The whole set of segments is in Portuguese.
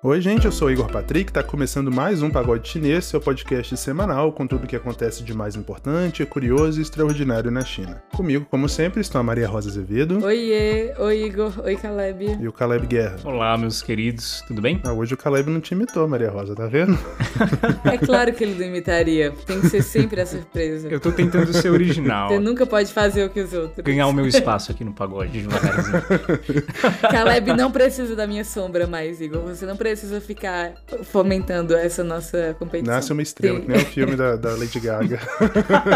Oi, gente, eu sou o Igor Patrick, tá começando mais um Pagode Chinês, seu podcast semanal com tudo o que acontece de mais importante, curioso e extraordinário na China. Comigo, como sempre, estão a Maria Rosa Azevedo. Oiê, oi Igor, oi Caleb. E o Caleb Guerra. Olá, meus queridos, tudo bem? Ah, hoje o Caleb não te imitou, Maria Rosa, tá vendo? é claro que ele não imitaria, tem que ser sempre a surpresa. Eu tô tentando ser original. Você nunca pode fazer o que os outros. Ganhar o meu espaço aqui no pagode devagarzinho. Caleb não precisa da minha sombra mais, Igor, você não precisa precisa ficar fomentando essa nossa competição. Nasce uma estrela, Sim. que nem o filme da, da Lady Gaga.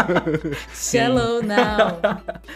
Hello now.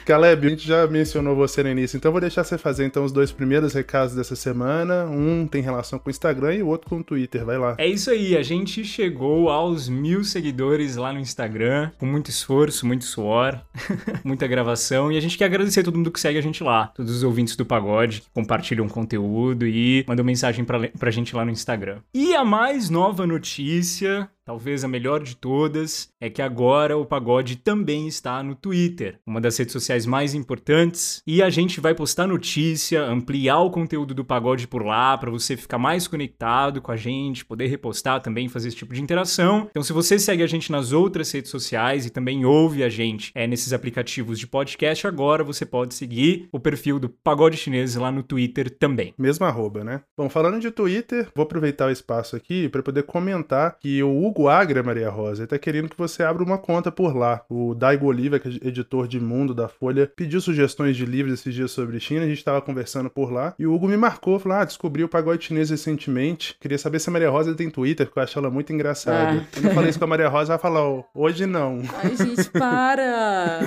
Caleb, a gente já mencionou você no início, então vou deixar você fazer então os dois primeiros recados dessa semana. Um tem relação com o Instagram e o outro com o Twitter. Vai lá. É isso aí, a gente chegou aos mil seguidores lá no Instagram, com muito esforço, muito suor, muita gravação, e a gente quer agradecer a todo mundo que segue a gente lá, todos os ouvintes do Pagode que compartilham conteúdo e mandam mensagem pra, pra gente lá no Instagram. E a mais nova notícia talvez a melhor de todas, é que agora o Pagode também está no Twitter, uma das redes sociais mais importantes, e a gente vai postar notícia, ampliar o conteúdo do Pagode por lá para você ficar mais conectado com a gente, poder repostar também, fazer esse tipo de interação. Então, se você segue a gente nas outras redes sociais e também ouve a gente é, nesses aplicativos de podcast, agora você pode seguir o perfil do Pagode Chinês lá no Twitter também. Mesmo arroba, né? Bom, falando de Twitter, vou aproveitar o espaço aqui para poder comentar que o Hugo Agra, Maria Rosa, ele tá querendo que você abra uma conta por lá. O Daigo Oliva, que é editor de Mundo da Folha, pediu sugestões de livros esses dias sobre China, a gente tava conversando por lá, e o Hugo me marcou, falou, ah, descobri o pagode chinês recentemente, queria saber se a Maria Rosa tem Twitter, porque eu acho ela muito engraçada. Ah. Quando eu falei isso com a Maria Rosa, ela falou, hoje não. Ai, gente, para!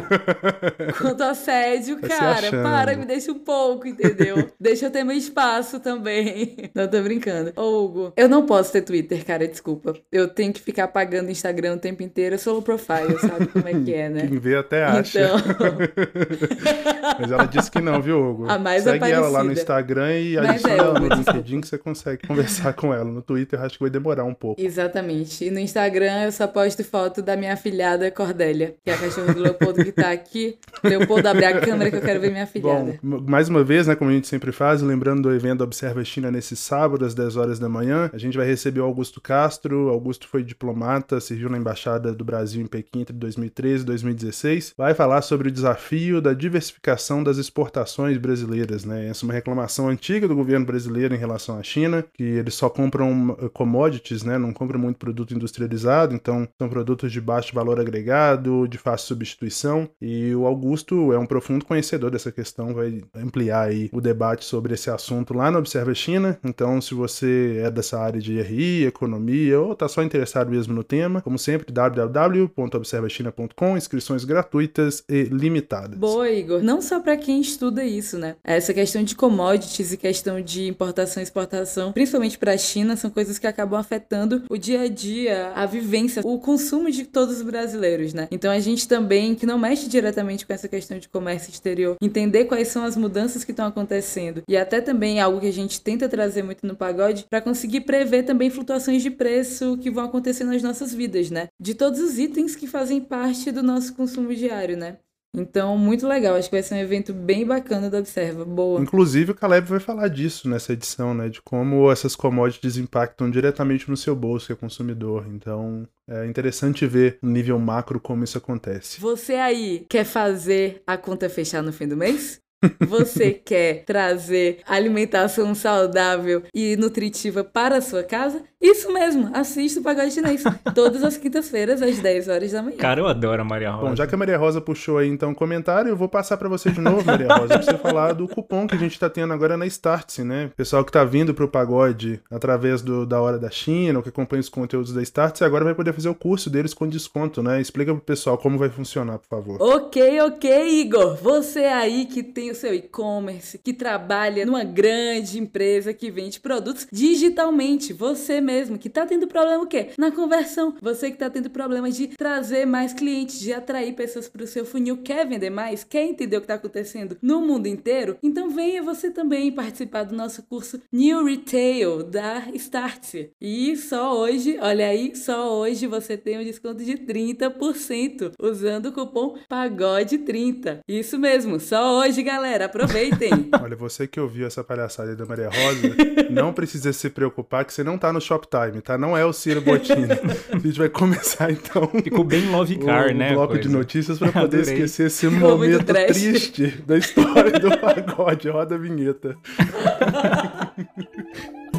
Quanto assédio, cara, para, me deixa um pouco, entendeu? deixa eu ter meu espaço também. Não, tô brincando. Ô, Hugo, eu não posso ter Twitter, cara, desculpa. Eu tenho que que ficar apagando Instagram o tempo inteiro, é solo profile, sabe como é que é, né? Quem vê até acha. Então... Mas ela disse que não, viu, Hugo? A mais Segue aparecida. ela lá no Instagram e adiciona é, ela no LinkedIn que você consegue conversar com ela. No Twitter eu acho que vai demorar um pouco. Exatamente. E no Instagram eu só posto foto da minha afilhada Cordélia, que é a cachorra do Leopoldo que tá aqui. Leopoldo, abre a câmera que eu quero ver minha afilhada. Bom, mais uma vez, né, como a gente sempre faz, lembrando do evento Observa China nesse sábado às 10 horas da manhã, a gente vai receber o Augusto Castro. Augusto foi diplomata, serviu na Embaixada do Brasil em Pequim entre 2013 e 2016, vai falar sobre o desafio da diversificação das exportações brasileiras. Né? Essa é uma reclamação antiga do governo brasileiro em relação à China, que eles só compram uh, commodities, né? não compram muito produto industrializado, então são produtos de baixo valor agregado, de fácil substituição, e o Augusto é um profundo conhecedor dessa questão, vai ampliar aí o debate sobre esse assunto lá no Observa China, então se você é dessa área de RI, economia, ou está só interessado interessado mesmo no tema, como sempre, www.observachina.com, inscrições gratuitas e limitadas. Boa, Igor. Não só para quem estuda isso, né? Essa questão de commodities e questão de importação e exportação, principalmente para a China, são coisas que acabam afetando o dia a dia, a vivência, o consumo de todos os brasileiros, né? Então a gente também, que não mexe diretamente com essa questão de comércio exterior, entender quais são as mudanças que estão acontecendo e até também algo que a gente tenta trazer muito no pagode para conseguir prever também flutuações de preço que vão acontecer acontecer nas nossas vidas, né? De todos os itens que fazem parte do nosso consumo diário, né? Então, muito legal. Acho que vai ser um evento bem bacana da Observa. Boa. Inclusive, o Caleb vai falar disso nessa edição, né? De como essas commodities impactam diretamente no seu bolso, que é consumidor. Então, é interessante ver no nível macro como isso acontece. Você aí quer fazer a conta fechar no fim do mês? Você quer trazer alimentação saudável e nutritiva para a sua casa? Isso mesmo, assista o Pagode Chinês. Todas as quintas-feiras, às 10 horas da manhã. Cara, eu adoro a Maria Rosa. Bom, já que a Maria Rosa puxou aí então um comentário, eu vou passar para você de novo, Maria Rosa, pra você falar do cupom que a gente tá tendo agora na Startse, né? Pessoal que tá vindo pro Pagode através do, da Hora da China, ou que acompanha os conteúdos da Startse, agora vai poder fazer o curso deles com desconto, né? Explica pro pessoal como vai funcionar, por favor. Ok, ok, Igor. Você aí que tem o seu e-commerce, que trabalha numa grande empresa que vende produtos digitalmente, você mesmo mesmo, que tá tendo problema o quê? Na conversão. Você que tá tendo problema de trazer mais clientes, de atrair pessoas para o seu funil, quer vender mais? Quer entender o que tá acontecendo no mundo inteiro? Então venha você também participar do nosso curso New Retail da Startse. E só hoje, olha aí, só hoje você tem um desconto de 30% usando o cupom PAGODE30. Isso mesmo, só hoje, galera. Aproveitem. olha, você que ouviu essa palhaçada da Maria Rosa, não precisa se preocupar que você não tá no Shoptime, tá? Não é o Ciro Bottini. A gente vai começar então. Ficou bem Love Car, o, né? O bloco de notícias para poder esquecer esse momento triste da história do pagode. Roda a vinheta.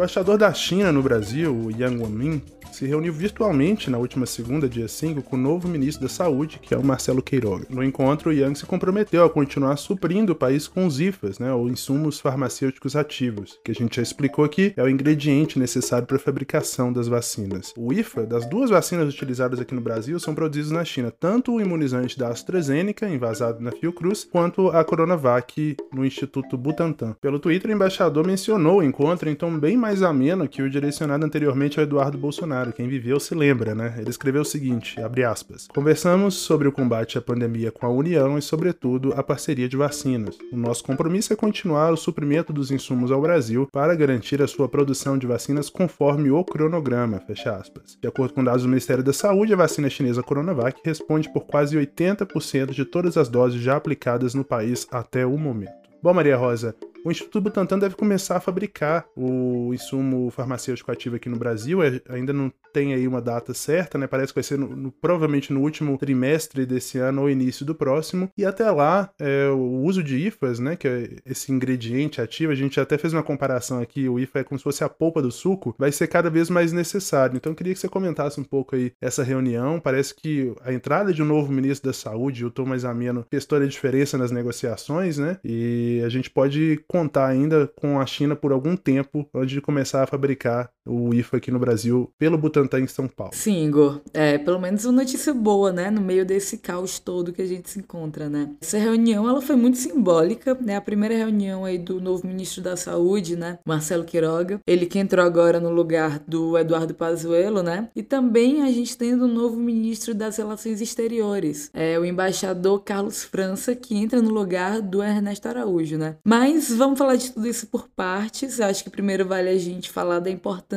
embaixador da China no Brasil, Yang Wanmin, se reuniu virtualmente na última segunda, dia 5, com o novo ministro da Saúde, que é o Marcelo Queiroga. No encontro, Yang se comprometeu a continuar suprindo o país com os IFAs, né, ou insumos farmacêuticos ativos, que a gente já explicou aqui, é o ingrediente necessário para a fabricação das vacinas. O IFA, das duas vacinas utilizadas aqui no Brasil, são produzidos na China, tanto o imunizante da AstraZeneca, envasado na Fiocruz, quanto a Coronavac no Instituto Butantan. Pelo Twitter, o embaixador mencionou o encontro em tom bem mais ameno que o direcionado anteriormente ao Eduardo Bolsonaro, quem viveu se lembra, né? Ele escreveu o seguinte, abre aspas, Conversamos sobre o combate à pandemia com a União e, sobretudo, a parceria de vacinas. O nosso compromisso é continuar o suprimento dos insumos ao Brasil para garantir a sua produção de vacinas conforme o cronograma, fecha aspas. De acordo com dados do Ministério da Saúde, a vacina chinesa Coronavac responde por quase 80% de todas as doses já aplicadas no país até o momento. Bom, Maria Rosa, o Instituto Butantan deve começar a fabricar o insumo farmacêutico ativo aqui no Brasil. É, ainda não tem aí uma data certa, né? Parece que vai ser no, no, provavelmente no último trimestre desse ano ou início do próximo. E até lá, é, o uso de IFAs, né? Que é esse ingrediente ativo, a gente até fez uma comparação aqui. O IFA é como se fosse a polpa do suco, vai ser cada vez mais necessário. Então, eu queria que você comentasse um pouco aí essa reunião. Parece que a entrada de um novo ministro da Saúde, o Thomas Ameno, toda a diferença nas negociações, né? E a gente pode contar ainda com a China por algum tempo antes de começar a fabricar o IFA aqui no Brasil pelo Butantan em São Paulo. Sim, Igor. É, pelo menos uma notícia boa, né? No meio desse caos todo que a gente se encontra, né? Essa reunião, ela foi muito simbólica, né? A primeira reunião aí do novo ministro da Saúde, né? Marcelo Quiroga. Ele que entrou agora no lugar do Eduardo Pazuello, né? E também a gente tendo um novo ministro das Relações Exteriores, é o embaixador Carlos França, que entra no lugar do Ernesto Araújo, né? Mas vamos falar de tudo isso por partes. Acho que primeiro vale a gente falar da importância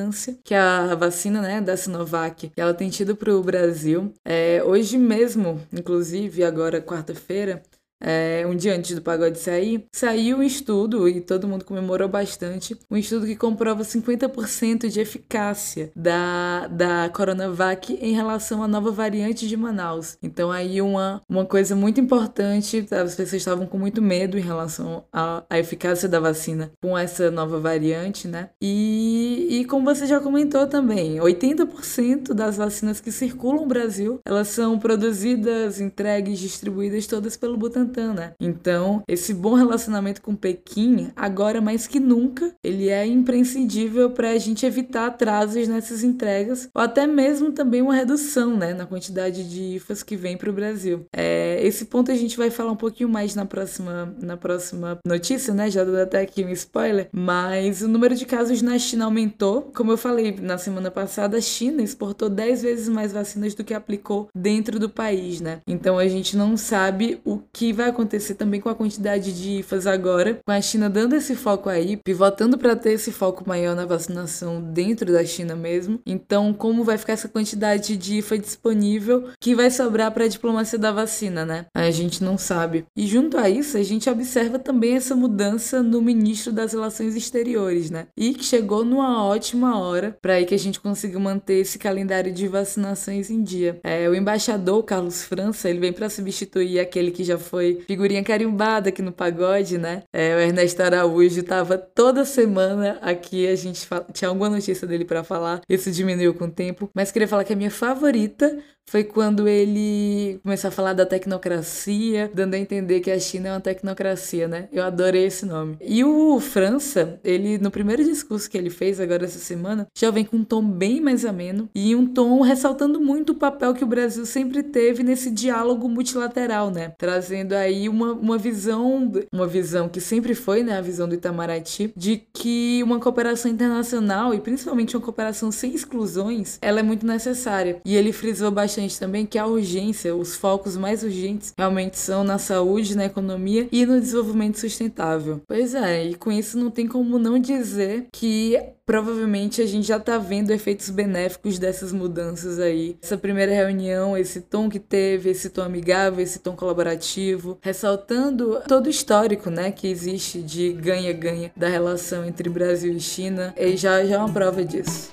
que a vacina, né, da Sinovac, ela tem tido para o Brasil. É, hoje mesmo, inclusive, agora quarta-feira, é, um dia antes do pagode sair, saiu um estudo, e todo mundo comemorou bastante, um estudo que comprova 50% de eficácia da, da Coronavac em relação à nova variante de Manaus. Então aí uma, uma coisa muito importante, as pessoas estavam com muito medo em relação à, à eficácia da vacina com essa nova variante, né? E, e como você já comentou também, 80% das vacinas que circulam no Brasil, elas são produzidas, entregues, distribuídas todas pelo Butantan né? Então, esse bom relacionamento com Pequim, agora mais que nunca, ele é imprescindível para a gente evitar atrasos nessas entregas ou até mesmo também uma redução, né, na quantidade de IFAs que vem para o Brasil. É, esse ponto a gente vai falar um pouquinho mais na próxima, na próxima notícia, né? Já dou até aqui um spoiler, mas o número de casos na China aumentou. Como eu falei na semana passada, a China exportou 10 vezes mais vacinas do que aplicou dentro do país, né? Então a gente não sabe o que vai vai acontecer também com a quantidade de IFAs agora, com a China dando esse foco aí, pivotando para ter esse foco maior na vacinação dentro da China mesmo. Então, como vai ficar essa quantidade de IFA disponível que vai sobrar para a diplomacia da vacina, né? A gente não sabe. E junto a isso, a gente observa também essa mudança no ministro das Relações Exteriores, né? E que chegou numa ótima hora para que a gente consiga manter esse calendário de vacinações em dia. É, o embaixador Carlos França, ele vem para substituir aquele que já foi figurinha carimbada aqui no pagode, né? É, o Ernesto Araújo tava toda semana aqui, a gente tinha alguma notícia dele para falar, isso diminuiu com o tempo, mas queria falar que a minha favorita foi quando ele começou a falar da tecnocracia, dando a entender que a China é uma tecnocracia, né? Eu adorei esse nome. E o França, ele, no primeiro discurso que ele fez agora essa semana, já vem com um tom bem mais ameno e um tom ressaltando muito o papel que o Brasil sempre teve nesse diálogo multilateral, né? Trazendo aí uma, uma visão, uma visão que sempre foi, né? A visão do Itamaraty, de que uma cooperação internacional e principalmente uma cooperação sem exclusões, ela é muito necessária. E ele frisou bastante também que a urgência, os focos mais urgentes realmente são na saúde, na economia e no desenvolvimento sustentável. Pois é, e com isso não tem como não dizer que provavelmente a gente já tá vendo efeitos benéficos dessas mudanças aí. Essa primeira reunião, esse tom que teve, esse tom amigável, esse tom colaborativo, ressaltando todo o histórico, né, que existe de ganha-ganha da relação entre Brasil e China, e já, já é uma prova disso.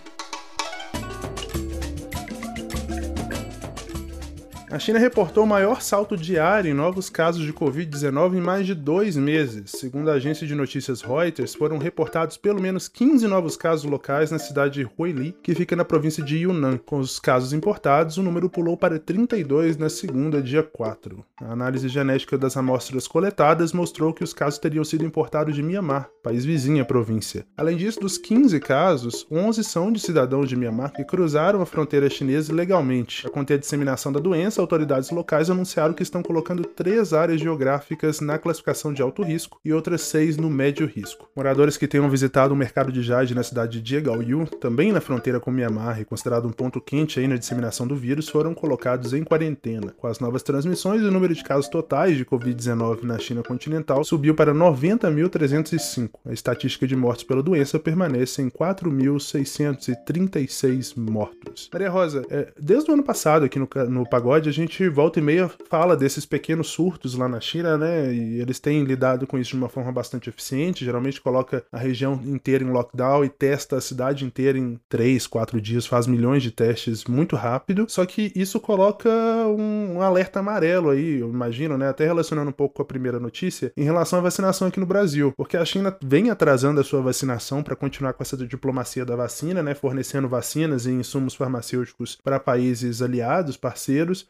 A China reportou o maior salto diário em novos casos de Covid-19 em mais de dois meses. Segundo a agência de notícias Reuters, foram reportados pelo menos 15 novos casos locais na cidade de Huili, que fica na província de Yunnan. Com os casos importados, o número pulou para 32 na segunda, dia 4. A análise genética das amostras coletadas mostrou que os casos teriam sido importados de Myanmar, país vizinho à província. Além disso, dos 15 casos, 11 são de cidadãos de Myanmar que cruzaram a fronteira chinesa ilegalmente. Para conter a disseminação da doença, autoridades locais anunciaram que estão colocando três áreas geográficas na classificação de alto risco e outras seis no médio risco. Moradores que tenham visitado o mercado de jade na cidade de Jegaoyu, também na fronteira com Myanmar e considerado um ponto quente aí na disseminação do vírus, foram colocados em quarentena. Com as novas transmissões, o número de casos totais de Covid-19 na China continental subiu para 90.305. A estatística de mortes pela doença permanece em 4.636 mortos. Maria Rosa, é, desde o ano passado aqui no Pagode, a gente volta e meia fala desses pequenos surtos lá na China, né? E eles têm lidado com isso de uma forma bastante eficiente. Geralmente coloca a região inteira em lockdown e testa a cidade inteira em 3, 4 dias, faz milhões de testes muito rápido. Só que isso coloca um, alerta amarelo aí, eu imagino, né? Até relacionando um pouco com a primeira notícia, em relação à vacinação aqui no Brasil. Porque a China vem atrasando a sua vacinação para continuar com essa diplomacia da vacina, né? Fornecendo vacinas e insumos farmacêuticos para países aliados, parceiros.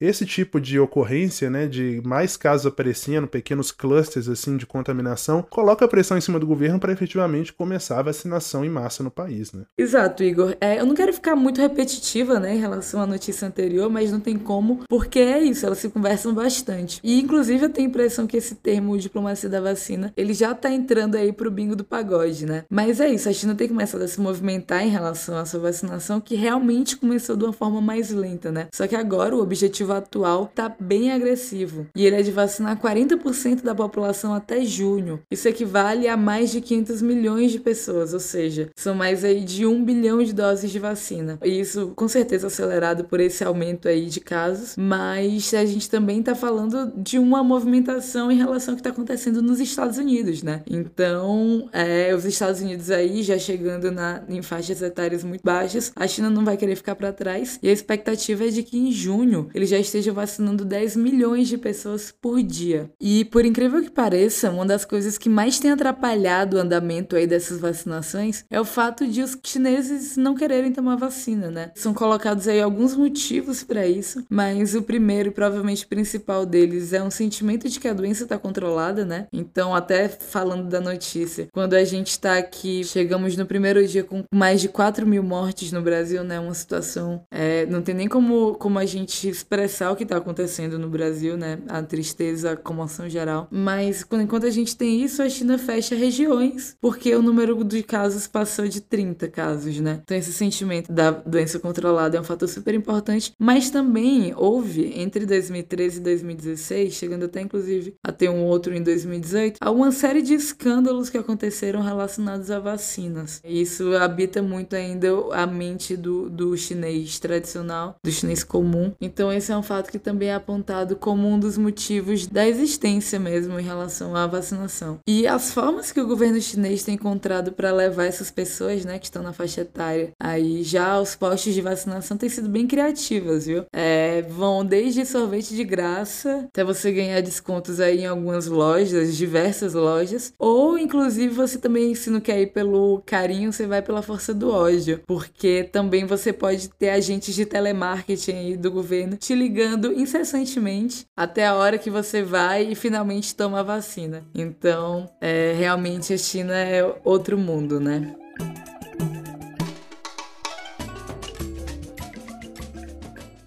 Esse tipo de ocorrência, né, de mais casos aparecendo, pequenos clusters assim de contaminação, coloca pressão em cima do governo para efetivamente começar a vacinação em massa no país, né? Exato, Igor. É, eu não quero ficar muito repetitiva, né, em relação à notícia anterior, mas não tem como, porque é isso, elas se conversam bastante. E inclusive eu tenho a impressão que esse termo diplomacia da vacina, ele já tá entrando aí pro bingo do pagode, né? Mas é isso, a China tem começado a se movimentar em relação à sua vacinação, que realmente começou de uma forma mais lenta, né? Só que agora o objetivo atual está bem agressivo e ele é de vacinar 40% da população até junho. Isso equivale a mais de 500 milhões de pessoas, ou seja, são mais aí de 1 bilhão de doses de vacina. E isso com certeza acelerado por esse aumento aí de casos, mas a gente também está falando de uma movimentação em relação ao que está acontecendo nos Estados Unidos, né? Então, é, os Estados Unidos aí já chegando na, em faixas etárias muito baixas, a China não vai querer ficar para trás e a expectativa é de que em junho junho ele já esteja vacinando 10 milhões de pessoas por dia. E por incrível que pareça, uma das coisas que mais tem atrapalhado o andamento aí dessas vacinações é o fato de os chineses não quererem tomar vacina, né? São colocados aí alguns motivos para isso, mas o primeiro e provavelmente principal deles é um sentimento de que a doença está controlada, né? Então, até falando da notícia, quando a gente está aqui, chegamos no primeiro dia com mais de 4 mil mortes no Brasil, né? Uma situação, é, não tem nem como, como a gente expressar o que está acontecendo no Brasil, né? A tristeza, a comoção geral. Mas enquanto a gente tem isso, a China fecha regiões, porque o número de casos passou de 30 casos, né? Então esse sentimento da doença controlada é um fator super importante, mas também houve entre 2013 e 2016, chegando até inclusive a ter um outro em 2018, uma série de escândalos que aconteceram relacionados a vacinas. Isso habita muito ainda a mente do, do chinês tradicional, do chinês comum. Então, Então esse é um fato que também é apontado como um dos motivos da existência mesmo em relação à vacinação. E as formas que o governo chinês tem encontrado para levar essas pessoas, né, que estão na faixa etária, aí já aos postos de vacinação têm sido bem criativas, viu? É, vão desde sorvete de graça até você ganhar descontos aí em algumas lojas, diversas lojas, ou inclusive você também, se não quer ir pelo carinho, você vai pela força do ódio, porque também você pode ter agentes de telemarketing aí do governo te ligando incessantemente até a hora que você vai e finalmente toma a vacina. Então, é, realmente a China é outro mundo, né?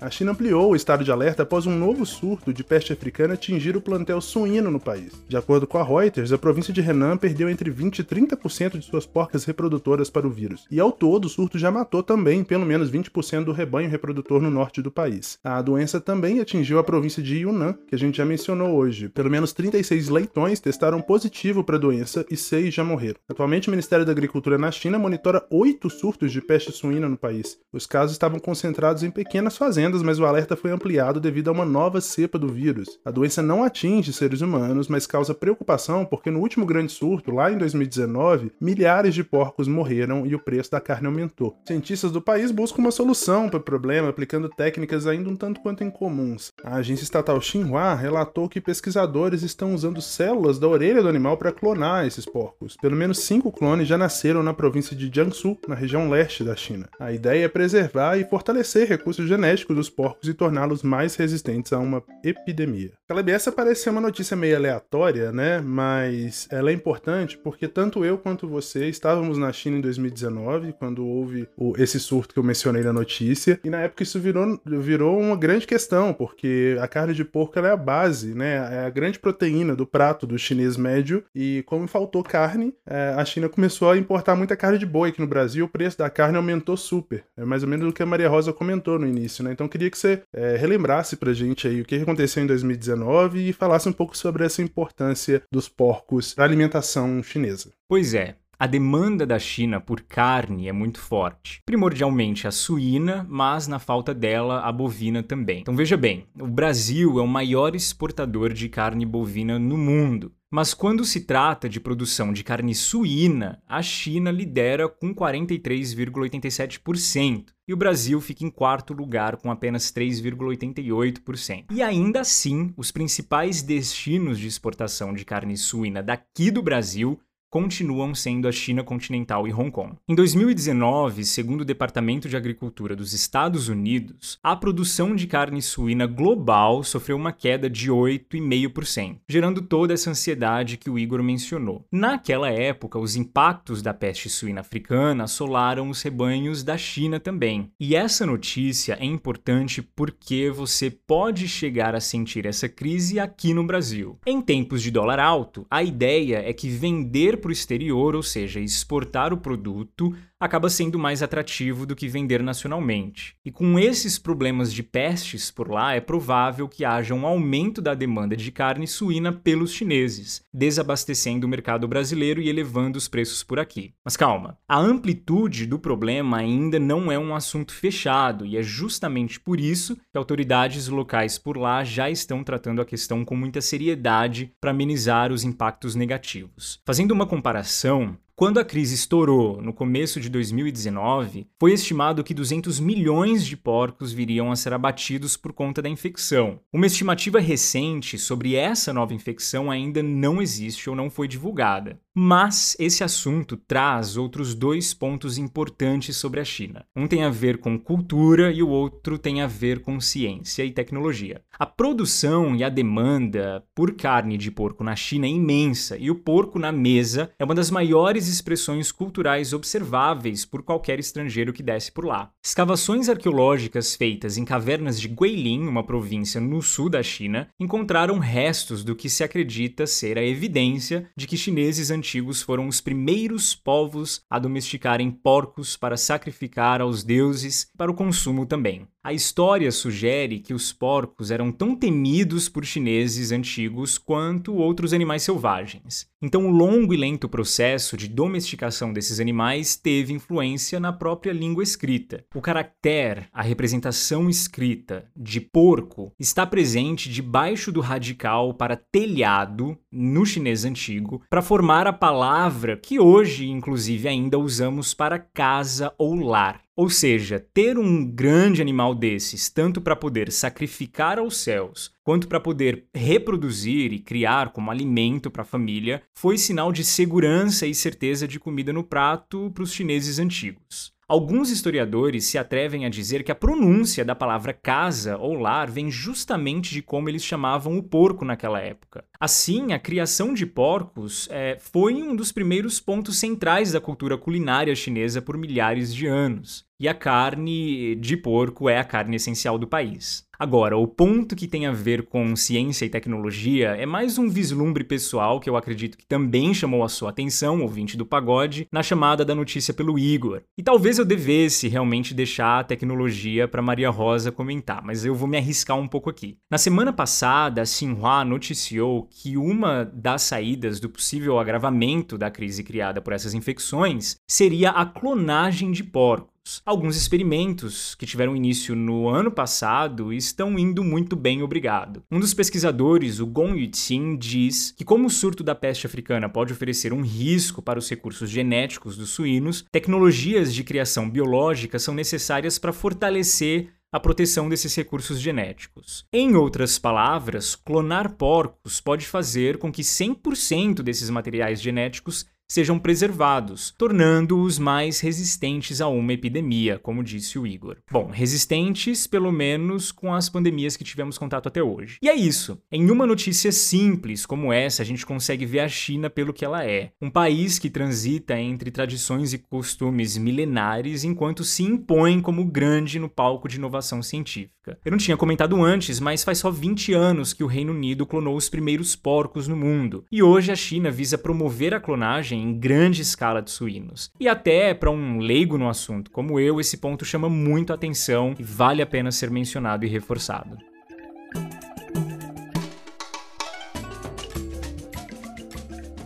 A China ampliou o estado de alerta após um novo surto de peste africana atingir o plantel suíno no país. De acordo com a Reuters, a província de Henan perdeu entre 20 e 30% de suas porcas reprodutoras para o vírus. E ao todo, o surto já matou também pelo menos 20% do rebanho reprodutor no norte do país. A doença também atingiu a província de Yunnan, que a gente já mencionou hoje. Pelo menos 36 leitões testaram positivo para a doença e 6 já morreram. Atualmente, o Ministério da Agricultura na China monitora oito surtos de peste suína no país. Os casos estavam concentrados em pequenas fazendas mas o alerta foi ampliado devido a uma nova cepa do vírus. A doença não atinge seres humanos, mas causa preocupação porque no último grande surto, lá em 2019, milhares de porcos morreram e o preço da carne aumentou. Cientistas do país buscam uma solução para o problema aplicando técnicas ainda um tanto quanto incomuns. A agência estatal Xinhua relatou que pesquisadores estão usando células da orelha do animal para clonar esses porcos. Pelo menos cinco clones já nasceram na província de Jiangsu, na região leste da China. A ideia é preservar e fortalecer recursos genéticos dos porcos e torná-los mais resistentes a uma epidemia. Caleb, essa parece ser uma notícia meio aleatória, né? Mas ela é importante porque tanto eu quanto você estávamos na China em 2019, quando houve o, esse surto que eu mencionei na notícia, e na época isso virou, virou uma grande questão, porque a carne de porco é a base, né? É a grande proteína do prato do chinês médio, e como faltou carne, é, a China começou a importar muita carne de boi aqui no Brasil, o preço da carne aumentou super. É mais ou menos o que a Maria Rosa comentou no início, né? Então queria que você é, relembrasse pra gente aí o que aconteceu em 2019 e falasse um pouco sobre essa importância dos porcos para alimentação chinesa. Pois é, a demanda da China por carne é muito forte. Primordialmente a suína, mas na falta dela, a bovina também. Então veja bem, o Brasil é o maior exportador de carne bovina no mundo. Mas quando se trata de produção de carne suína, a China lidera com 43,87% e o Brasil fica em quarto lugar com apenas 3,88%. E ainda assim, os principais destinos de exportação de carne suína daqui do Brasil continuam sendo a China continental e Hong Kong. Em 2019, segundo o Departamento de Agricultura dos Estados Unidos, a produção de carne suína global sofreu uma queda de 8,5%, gerando toda essa ansiedade que o Igor mencionou. Naquela época, os impactos da peste suína africana assolaram os rebanhos da China também. E essa notícia é importante porque você pode chegar a sentir essa crise aqui no Brasil. Em tempos de dólar alto, a ideia é que vender para o exterior, ou seja, exportar o produto, acaba sendo mais atrativo do que vender nacionalmente. E com esses problemas de pestes por lá, é provável que haja um aumento da demanda de carne suína pelos chineses, desabastecendo o mercado brasileiro e elevando os preços por aqui. Mas calma, a amplitude do problema ainda não é um assunto fechado e é justamente por isso que autoridades locais por lá já estão tratando a questão com muita seriedade para amenizar os impactos negativos. Fazendo uma comparação, quando a crise estourou no começo de 2019, foi estimado que 200 milhões de porcos viriam a ser abatidos por conta da infecção. Uma estimativa recente sobre essa nova infecção ainda não existe ou não foi divulgada. Mas esse assunto traz outros dois pontos importantes sobre a China. Um tem a ver com cultura e o outro tem a ver com ciência e tecnologia. A produção e a demanda por carne de porco na China é imensa e o porco na mesa é uma das maiores expressões culturais observáveis por qualquer estrangeiro que desce por lá. Escavações arqueológicas feitas em cavernas de Guilin, uma província no sul da China, encontraram restos do que se acredita ser a evidência de que chineses antigos foram os primeiros povos a domesticarem porcos para sacrificar aos deuses para o consumo também. A história sugere que os porcos eram tão temidos por chineses antigos quanto outros animais selvagens. Então, o longo e lento processo de domesticação desses animais teve influência na própria língua escrita. O caractere, a representação escrita de porco, está presente debaixo do radical para telhado no chinês antigo para formar a palavra que hoje, inclusive, ainda usamos para casa ou lar. Ou seja, ter um grande animal desses, tanto para poder sacrificar aos céus, quanto para poder reproduzir e criar como alimento para a família, foi sinal de segurança e certeza de comida no prato para os chineses antigos. Alguns historiadores se atrevem a dizer que a pronúncia da palavra casa ou lar vem justamente de como eles chamavam o porco naquela época. Assim, a criação de porcos é, foi um dos primeiros pontos centrais da cultura culinária chinesa por milhares de anos e a carne de porco é a carne essencial do país. Agora, o ponto que tem a ver com ciência e tecnologia é mais um vislumbre pessoal que eu acredito que também chamou a sua atenção, ouvinte do pagode, na chamada da notícia pelo Igor. E talvez eu devesse realmente deixar a tecnologia para Maria Rosa comentar, mas eu vou me arriscar um pouco aqui. Na semana passada, a Xinhua noticiou que uma das saídas do possível agravamento da crise criada por essas infecções seria a clonagem de porcos. Alguns experimentos que tiveram início no ano passado estão indo muito bem, obrigado. Um dos pesquisadores, o Gong Yuqin, diz que como o surto da peste africana pode oferecer um risco para os recursos genéticos dos suínos, tecnologias de criação biológica são necessárias para fortalecer a proteção desses recursos genéticos. Em outras palavras, clonar porcos pode fazer com que 100% desses materiais genéticos sejam preservados, tornando-os mais resistentes a uma epidemia, como disse o Igor. Bom, resistentes pelo menos com as pandemias que tivemos contato até hoje. E é isso. Em uma notícia simples como essa, a gente consegue ver a China pelo que ela é. Um país que transita entre tradições e costumes milenares enquanto se impõe como grande no palco de inovação científica. Eu não tinha comentado antes, mas faz só 20 anos que o Reino Unido clonou os primeiros porcos no mundo. E hoje a China visa promover a clonagem em grande escala de suínos. E até para um leigo no assunto como eu, esse ponto chama muito atenção e vale a pena ser mencionado e reforçado.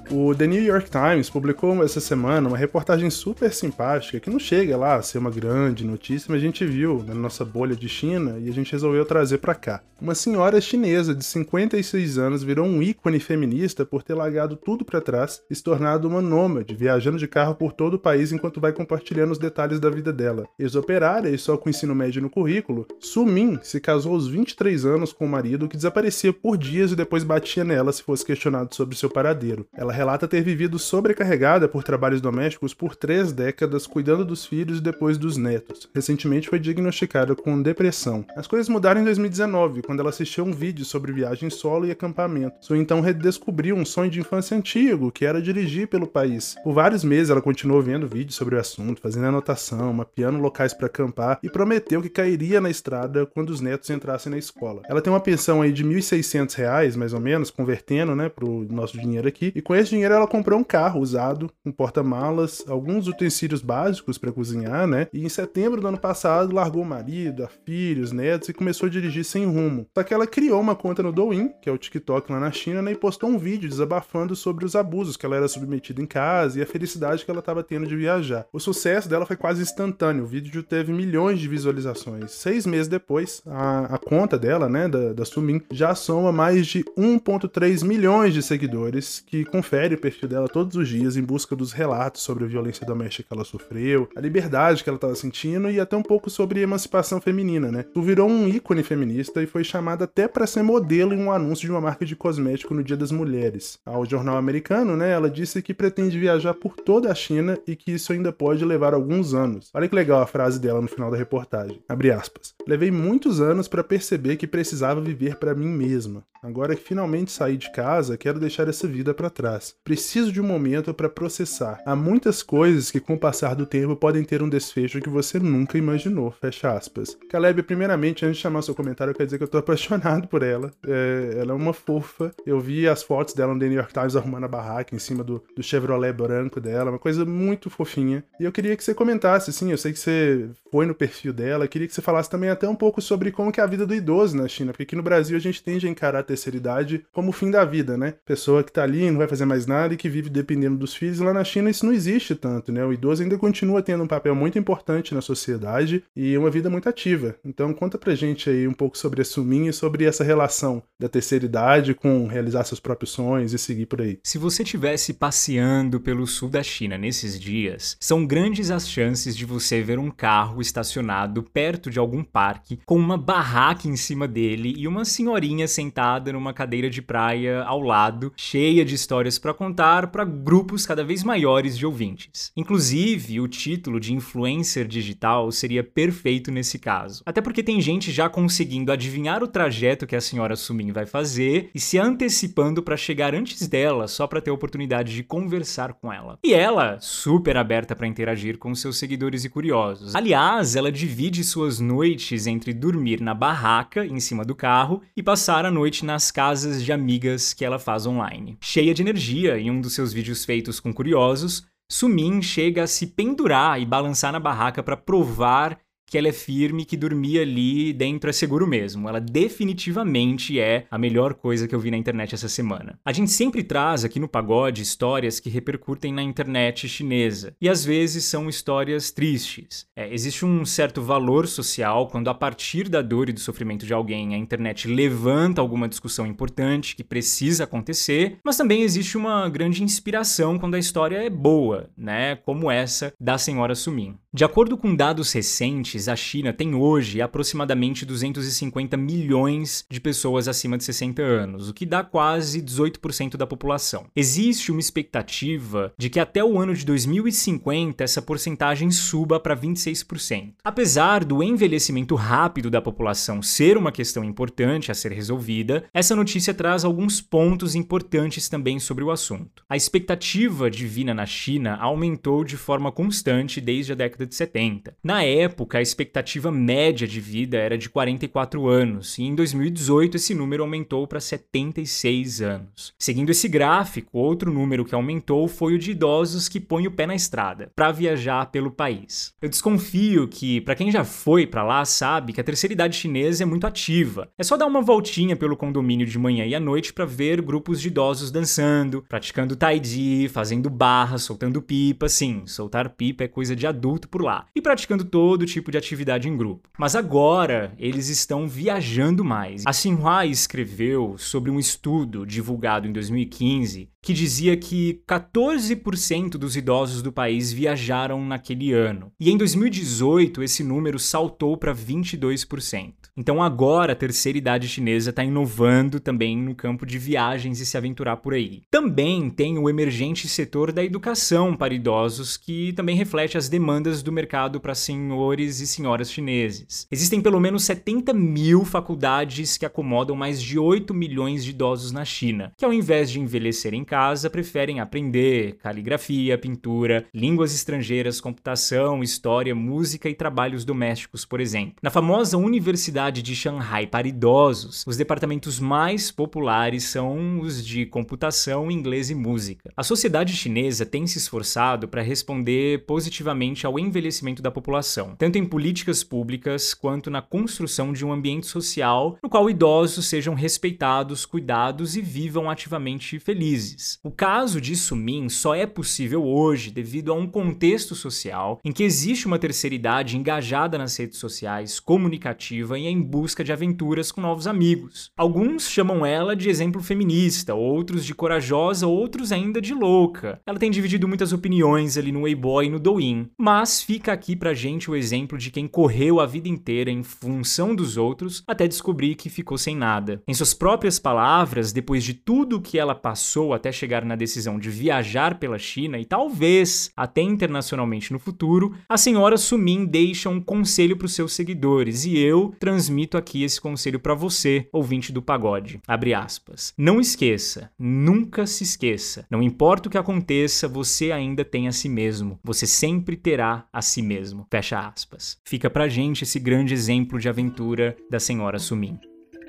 O The New York Times publicou essa semana uma reportagem super simpática que não chega lá a ser uma grande notícia, mas a gente viu na nossa bolha de China e a gente resolveu trazer para cá. Uma senhora chinesa de 56 anos virou um ícone feminista por ter largado tudo para trás e se tornado uma nômade, viajando de carro por todo o país enquanto vai compartilhando os detalhes da vida dela. Ex-operária e só com ensino médio no currículo, Su Min se casou aos 23 anos com o marido que desaparecia por dias e depois batia nela se fosse questionado sobre seu paradeiro. Ela relata ter vivido sobrecarregada por trabalhos domésticos por três décadas, cuidando dos filhos e depois dos netos. Recentemente foi diagnosticada com depressão. As coisas mudaram em 2019, quando ela assistiu um vídeo sobre viagem solo e acampamento. Sua então redescobriu um sonho de infância antigo, que era dirigir pelo país. Por vários meses ela continuou vendo vídeos sobre o assunto, fazendo anotação, mapeando locais para acampar e prometeu que cairia na estrada quando os netos entrassem na escola. Ela tem uma pensão aí de R$ 1.600, mais ou menos, convertendo, né, pro nosso dinheiro aqui, e com esse dinheiro ela comprou um carro usado, um porta-malas, alguns utensílios básicos para cozinhar, né? E em setembro do ano passado largou o marido, a filha, os netos e começou a dirigir sem rumo. Só que ela criou uma conta no Douyin, que é o TikTok lá na China, né? E postou um vídeo desabafando sobre os abusos que ela era submetida em casa e a felicidade que ela estava tendo de viajar. O sucesso dela foi quase instantâneo. O vídeo teve milhões de visualizações. Seis meses depois, a, a conta dela, né, da, da Sumin, já soma mais de 1,3 milhões de seguidores que conferem confere o perfil dela todos os dias em busca dos relatos sobre a violência doméstica que ela sofreu, a liberdade que ela estava sentindo e até um pouco sobre emancipação feminina, né? Tu virou um ícone feminista e foi chamada até para ser modelo em um anúncio de uma marca de cosmético no Dia das Mulheres. Ao jornal americano, né, ela disse que pretende viajar por toda a China e que isso ainda pode levar alguns anos. Olha que legal a frase dela no final da reportagem. Abre aspas. Levei muitos anos para perceber que precisava viver para mim mesma. Agora que finalmente saí de casa, quero deixar essa vida para trás. Preciso de um momento para processar. Há muitas coisas que, com o passar do tempo, podem ter um desfecho que você nunca imaginou. Fecha aspas. Caleb, primeiramente, antes de chamar seu comentário, eu quero dizer que eu tô apaixonado por ela. É, ela é uma fofa. Eu vi as fotos dela no The New York Times arrumando a barraca em cima do, do Chevrolet branco dela, uma coisa muito fofinha. E eu queria que você comentasse, assim, eu sei que você foi no perfil dela, queria que você falasse também até um pouco sobre como que é a vida do idoso na China, porque aqui no Brasil a gente tende a encarar a terceira idade como o fim da vida, né? Pessoa que tá ali, não vai fazer mais nada e que vive dependendo dos filhos. Lá na China isso não existe tanto, né? O idoso ainda continua tendo um papel muito importante na sociedade e uma vida muito ativa. Então conta pra gente aí um pouco sobre a Sumin e sobre essa relação da terceira idade com realizar seus próprios sonhos e seguir por aí. Se você tivesse passeando pelo sul da China nesses dias, são grandes as chances de você ver um carro estacionado perto de algum parque com uma barraca em cima dele e uma senhorinha sentada numa cadeira de praia ao lado, cheia de histórias para contar para grupos cada vez maiores de ouvintes. Inclusive, o título de influencer digital seria perfeito nesse caso. Até porque tem gente já conseguindo adivinhar o trajeto que a senhora Sumin vai fazer e se antecipando para chegar antes dela só para ter a oportunidade de conversar com ela. E ela, super aberta para interagir com seus seguidores e curiosos. Aliás, ela divide suas noites entre dormir na barraca em cima do carro e passar a noite nas casas de amigas que ela faz online. Cheia de energia em um dos seus vídeos feitos com curiosos, Sumin chega a se pendurar e balançar na barraca para provar que ela é firme, que dormir ali dentro é seguro mesmo. Ela definitivamente é a melhor coisa que eu vi na internet essa semana. A gente sempre traz aqui no Pagode histórias que repercutem na internet chinesa. E às vezes são histórias tristes. É, existe um certo valor social quando, a partir da dor e do sofrimento de alguém, a internet levanta alguma discussão importante que precisa acontecer, mas também existe uma grande inspiração quando a história é boa, né? Como essa da senhora Sumin. De acordo com dados recentes, a China tem hoje aproximadamente 250 milhões de pessoas acima de 60 anos, o que dá quase 18% da população. Existe uma expectativa de que até o ano de 2050 essa porcentagem suba para 26%. Apesar do envelhecimento rápido da população ser uma questão importante a ser resolvida, essa notícia traz alguns pontos importantes também sobre o assunto. A expectativa de vida na China aumentou de forma constante desde a década década de 70. Na época, a expectativa média de vida era de 44 anos, e em 2018 esse número aumentou para 76 anos. Seguindo esse gráfico, outro número que aumentou foi o de idosos que põem o pé na estrada para viajar pelo país. Eu desconfio que, para quem já foi para lá, sabe que a terceira idade chinesa é muito ativa. É só dar uma voltinha pelo condomínio de manhã e à noite para ver grupos de idosos dançando, praticando tai chi, fazendo barra, soltando pipa. Sim, soltar pipa é coisa de adulto por lá e praticando todo tipo de atividade em grupo. Mas agora eles estão viajando mais. A Xinhua escreveu sobre um estudo divulgado em 2015 que dizia que 14% dos idosos do país viajaram naquele ano. E em 2018 esse número saltou para 22%. Então agora a terceira idade chinesa está inovando também no campo de viagens e se aventurar por aí. Também tem o emergente setor da educação para idosos, que também reflete as demandas do mercado para senhores e senhoras chineses. Existem pelo menos 70 mil faculdades que acomodam mais de 8 milhões de idosos na China, que ao invés de envelhecer em casa, preferem aprender caligrafia, pintura, línguas estrangeiras, computação, história, música e trabalhos domésticos, por exemplo. Na famosa Universidade de Shanghai para idosos, os departamentos mais populares são os de computação, inglês e música. A sociedade chinesa tem se esforçado para responder positivamente ao envelhecimento da população, tanto em políticas públicas quanto na construção de um ambiente social no qual idosos sejam respeitados, cuidados e vivam ativamente felizes. O caso de Sumin só é possível hoje devido a um contexto social em que existe uma terceira idade engajada nas redes sociais, comunicativa e em busca de aventuras com novos amigos. Alguns chamam ela de exemplo feminista, outros de corajosa, outros ainda de louca. Ela tem dividido muitas opiniões ali no Weibo e no Douyin, mas fica aqui pra gente o exemplo de quem correu a vida inteira em função dos outros até descobrir que ficou sem nada. Em suas próprias palavras, depois de tudo que ela passou até chegar na decisão de viajar pela China e talvez até internacionalmente no futuro, a senhora Sumin deixa um conselho para os seus seguidores e eu transmito aqui esse conselho para você, ouvinte do pagode. Abre aspas. Não esqueça, nunca se esqueça. Não importa o que aconteça, você ainda tem a si mesmo. Você sempre terá a si mesmo. Fecha aspas. Fica pra gente esse grande exemplo de aventura da senhora Sumin.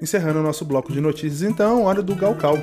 Encerrando o nosso bloco de notícias, então, hora do Galcal.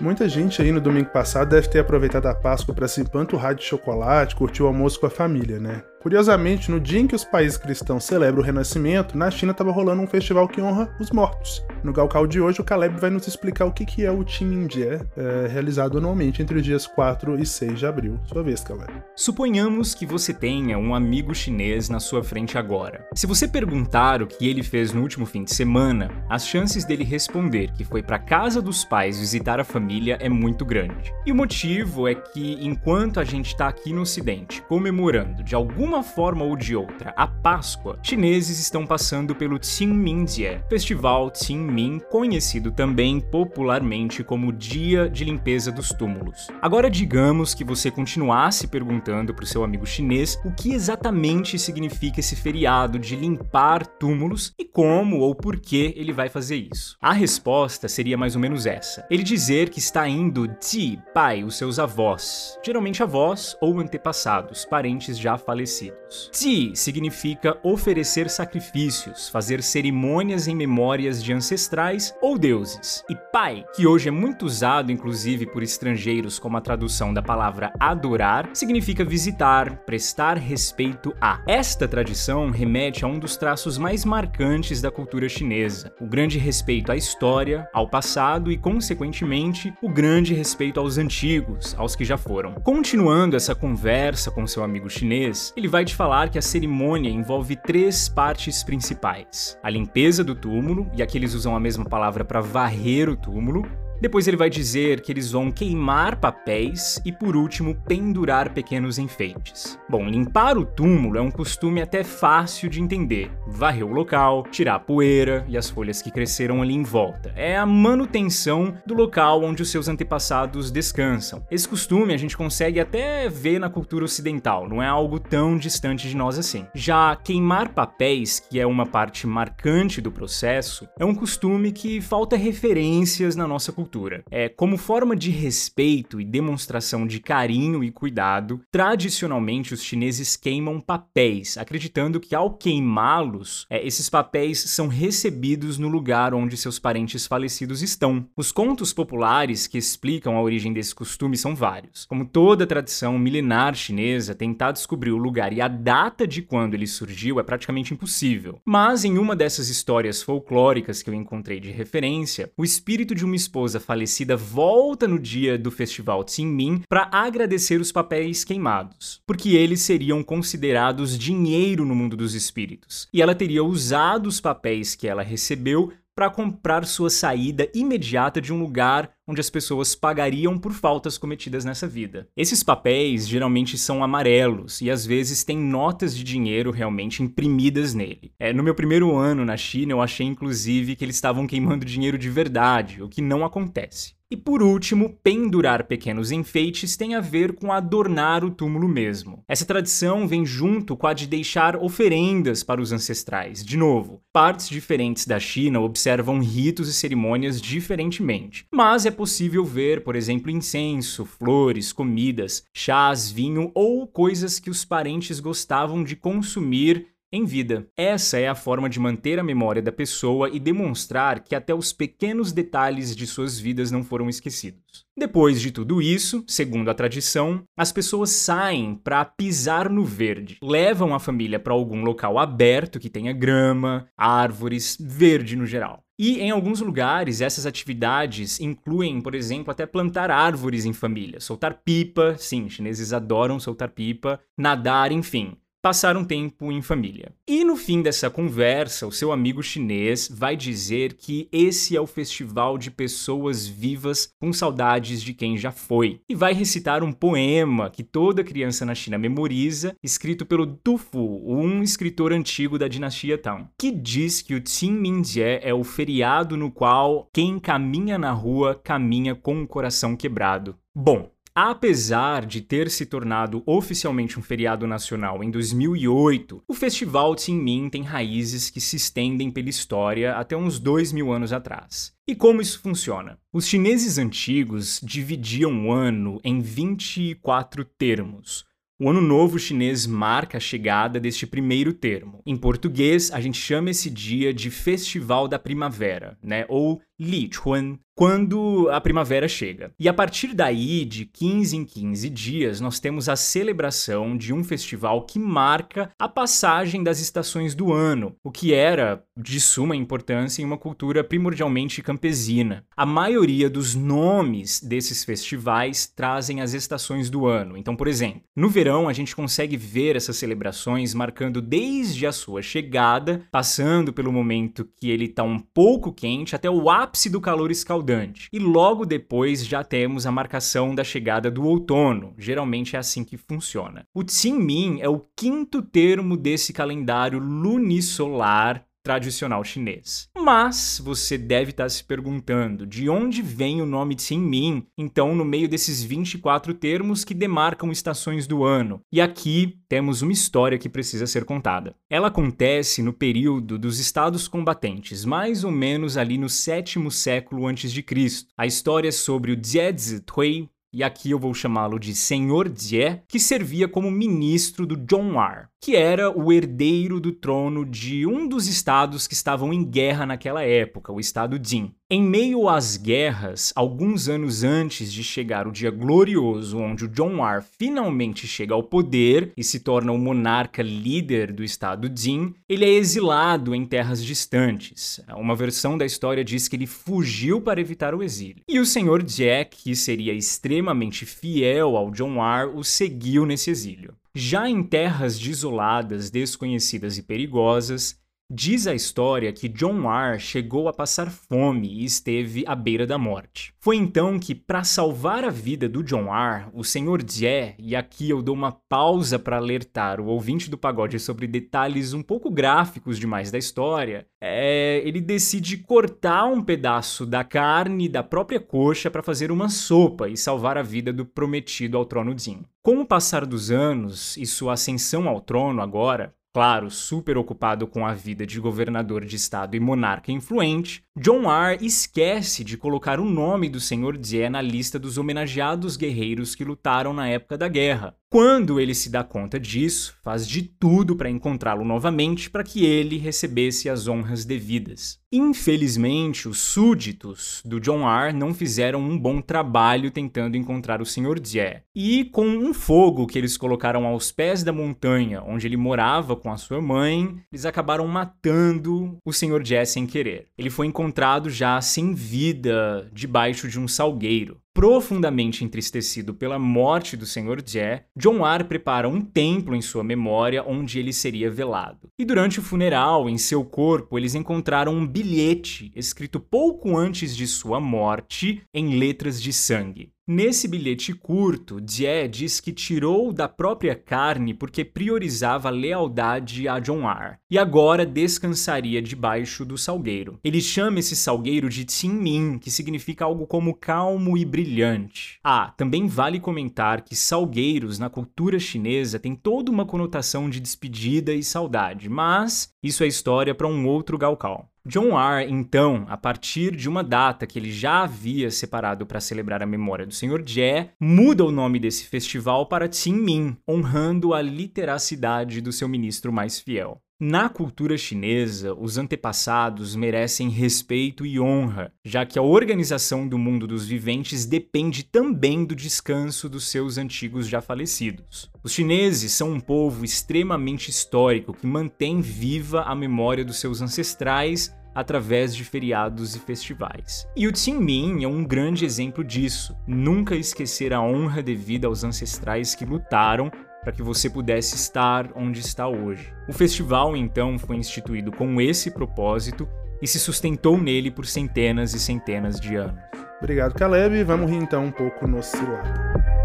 Muita gente aí no domingo passado deve ter aproveitado a Páscoa para se empanturrar de chocolate, curtir o almoço com a família, né? Curiosamente, no dia em que os países cristãos celebram o Renascimento, na China estava rolando um festival que honra os mortos. No Galcal de hoje, o Caleb vai nos explicar o que é o Qingming é, realizado anualmente entre os dias 4 e 6 de abril. Sua vez, Caleb. Suponhamos que você tenha um amigo chinês na sua frente agora. Se você perguntar o que ele fez no último fim de semana, as chances dele responder que foi para casa dos pais visitar a família é muito grande. E o motivo é que enquanto a gente está aqui no Ocidente comemorando de alguma uma forma ou de outra, a Páscoa, chineses estão passando pelo Qingmingjie, festival Qingming, conhecido também popularmente como Dia de Limpeza dos Túmulos. Agora digamos que você continuasse perguntando para o seu amigo chinês o que exatamente significa esse feriado de limpar túmulos e como ou por que ele vai fazer isso. A resposta seria mais ou menos essa. Ele dizer que está indo de pai, os seus avós, geralmente avós ou antepassados, parentes já falecidos falecidos. Ti significa oferecer sacrifícios, fazer cerimônias em memórias de ancestrais ou deuses. E pai, que hoje é muito usado inclusive por estrangeiros como a tradução da palavra adorar, significa visitar, prestar respeito a. Esta tradição remete a um dos traços mais marcantes da cultura chinesa: o grande respeito à história, ao passado e, consequentemente, o grande respeito aos antigos, aos que já foram. Continuando essa conversa com seu amigo chinês, ele vai te falar que a cerimônia envolve três partes principais: a limpeza do túmulo, e aqui eles usam a mesma palavra para varrer o túmulo, depois ele vai dizer que eles vão queimar papéis e, por último, pendurar pequenos enfeites. Bom, limpar o túmulo é um costume até fácil de entender. Varrer o local, tirar a poeira e as folhas que cresceram ali em volta. É a manutenção do local onde os seus antepassados descansam. Esse costume a gente consegue até ver na cultura ocidental, não é algo tão distante de nós assim. Já queimar papéis, que é uma parte marcante do processo, é um costume que falta referências na nossa cultura cultura. É, como forma de respeito e demonstração de carinho e cuidado, tradicionalmente os chineses queimam papéis, acreditando que ao queimá-los, é, esses papéis são recebidos no lugar onde seus parentes falecidos estão. Os contos populares que explicam a origem desse costume são vários. Como toda tradição milenar chinesa, tentar descobrir o lugar e a data de quando ele surgiu é praticamente impossível. Mas em uma dessas histórias folclóricas que eu encontrei de referência, o espírito de uma esposa falecida volta no dia do festival Qingming para agradecer os papéis queimados, porque eles seriam considerados dinheiro no mundo dos espíritos. E ela teria usado os papéis que ela recebeu para comprar sua saída imediata de um lugar onde as pessoas pagariam por faltas cometidas nessa vida. Esses papéis geralmente são amarelos e às vezes têm notas de dinheiro realmente imprimidas nele. É, no meu primeiro ano na China, eu achei inclusive que eles estavam queimando dinheiro de verdade, o que não acontece. E por último, pendurar pequenos enfeites tem a ver com adornar o túmulo mesmo. Essa tradição vem junto com a de deixar oferendas para os ancestrais. De novo, partes diferentes da China observam ritos e cerimônias diferentemente, mas é possível ver, por exemplo, incenso, flores, comidas, chás, vinho ou coisas que os parentes gostavam de consumir em vida. Essa é a forma de manter a memória da pessoa e demonstrar que até os pequenos detalhes de suas vidas não foram esquecidos. Depois de tudo isso, segundo a tradição, as pessoas saem para pisar no verde, levam a família para algum local aberto que tenha grama, árvores, verde no geral. E em alguns lugares, essas atividades incluem, por exemplo, até plantar árvores em família, soltar pipa, sim, chineses adoram soltar pipa, nadar, enfim passar um tempo em família. E no fim dessa conversa, o seu amigo chinês vai dizer que esse é o festival de pessoas vivas com saudades de quem já foi. E vai recitar um poema que toda criança na China memoriza, escrito pelo Du Fu, um escritor antigo da dinastia Tang, que diz que o Qingmingjie é o feriado no qual quem caminha na rua caminha com o coração quebrado. Bom, Apesar de ter se tornado oficialmente um feriado nacional em 2008, o Festival Qingming tem raízes que se estendem pela história até uns dois mil anos atrás. E como isso funciona? Os chineses antigos dividiam o ano em 24 termos. O Ano Novo Chinês marca a chegada deste primeiro termo. Em português, a gente chama esse dia de Festival da Primavera, né? Ou Li Chun, quando a primavera chega. E a partir daí, de 15 em 15 dias, nós temos a celebração de um festival que marca a passagem das estações do ano, o que era de suma importância em uma cultura primordialmente campesina. A maioria dos nomes desses festivais trazem as estações do ano. Então, por exemplo, no verão a gente consegue ver essas celebrações marcando desde a sua chegada, passando pelo momento que ele está um pouco quente, até o ápice do calor escaldante. E logo depois já temos a marcação da chegada do outono. Geralmente é assim que funciona. O Qingming é o quinto termo desse calendário lunisolar tradicional chinês. Mas você deve estar se perguntando de onde vem o nome Qingming, então, no meio desses 24 termos que demarcam estações do ano. E aqui temos uma história que precisa ser contada. Ela acontece no período dos estados combatentes, mais ou menos ali no sétimo século antes de Cristo. A história é sobre o Jie Tui, e aqui eu vou chamá-lo de Senhor Jie, que servia como ministro do Zhongwar, que era o herdeiro do trono de um dos estados que estavam em guerra naquela época, o estado Jin. Em meio às guerras, alguns anos antes de chegar o dia glorioso onde o Zhongwar finalmente chega ao poder e se torna o monarca líder do estado Jin, ele é exilado em terras distantes. Uma versão da história diz que ele fugiu para evitar o exílio. E o senhor Jack, que seria extremamente fiel ao Zhongwar, o seguiu nesse exílio. Já em terras desoladas, desconhecidas e perigosas, Diz a história que John War chegou a passar fome e esteve à beira da morte. Foi então que, para salvar a vida do John War, o Sr. Jie, e aqui eu dou uma pausa para alertar o ouvinte do pagode sobre detalhes um pouco gráficos demais da história, é, ele decide cortar um pedaço da carne da própria coxa para fazer uma sopa e salvar a vida do prometido ao trono Jin. Com o passar dos anos e sua ascensão ao trono agora, Claro, super ocupado com a vida de governador de estado e monarca influente, John R esquece de colocar o nome do Senhor Jie na lista dos homenageados guerreiros que lutaram na época da guerra. Quando ele se dá conta disso, faz de tudo para encontrá-lo novamente para que ele recebesse as honras devidas. Infelizmente, os súditos do John R não fizeram um bom trabalho tentando encontrar o Sr. Jie. E com um fogo que eles colocaram aos pés da montanha onde ele morava com a sua mãe, eles acabaram matando o Sr. Jie sem querer. Ele foi encontrado já sem vida debaixo de um salgueiro. Profundamente entristecido pela morte do Sr. Jie, John Ar prepara um templo em sua memória onde ele seria velado. E durante o funeral, em seu corpo, eles encontraram um bilhete escrito pouco antes de sua morte em letras de sangue. Nesse bilhete curto, Jie diz que tirou da própria carne porque priorizava a lealdade a John Ar, e agora descansaria debaixo do salgueiro. Ele chama esse salgueiro de Min, que significa algo como calmo e brilhante. Ah, também vale comentar que salgueiros na cultura chinesa têm toda uma conotação de despedida e saudade, mas isso é história para um outro galcal. John R, então, a partir de uma data que ele já havia separado para celebrar a memória do Sr. Jie, muda o nome desse festival para Qingming, honrando a literacidade do seu ministro mais fiel. Na cultura chinesa, os antepassados merecem respeito e honra, já que a organização do mundo dos viventes depende também do descanso dos seus antigos já falecidos. Os chineses são um povo extremamente histórico que mantém viva a memória dos seus ancestrais através de feriados e festivais. E o Qingming é um grande exemplo disso. Nunca esquecer a honra devida aos ancestrais que lutaram para que você pudesse estar onde está hoje. O festival, então, foi instituído com esse propósito e se sustentou nele por centenas e centenas de anos. Obrigado, Caleb. Vamos rir então um pouco no cilado.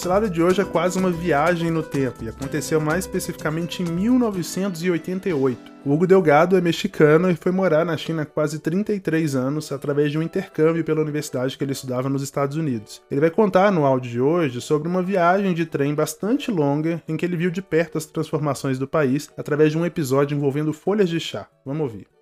Cilada de hoje é quase uma viagem no tempo e aconteceu mais especificamente em 1988. O Hugo Delgado é mexicano e foi morar na China há quase 33 anos através de um intercâmbio pela universidade que ele estudava nos Estados Unidos. Ele vai contar no áudio de hoje sobre uma viagem de trem bastante longa em que ele viu de perto as transformações do país através de um episódio envolvendo folhas de chá. Vamos ouvir.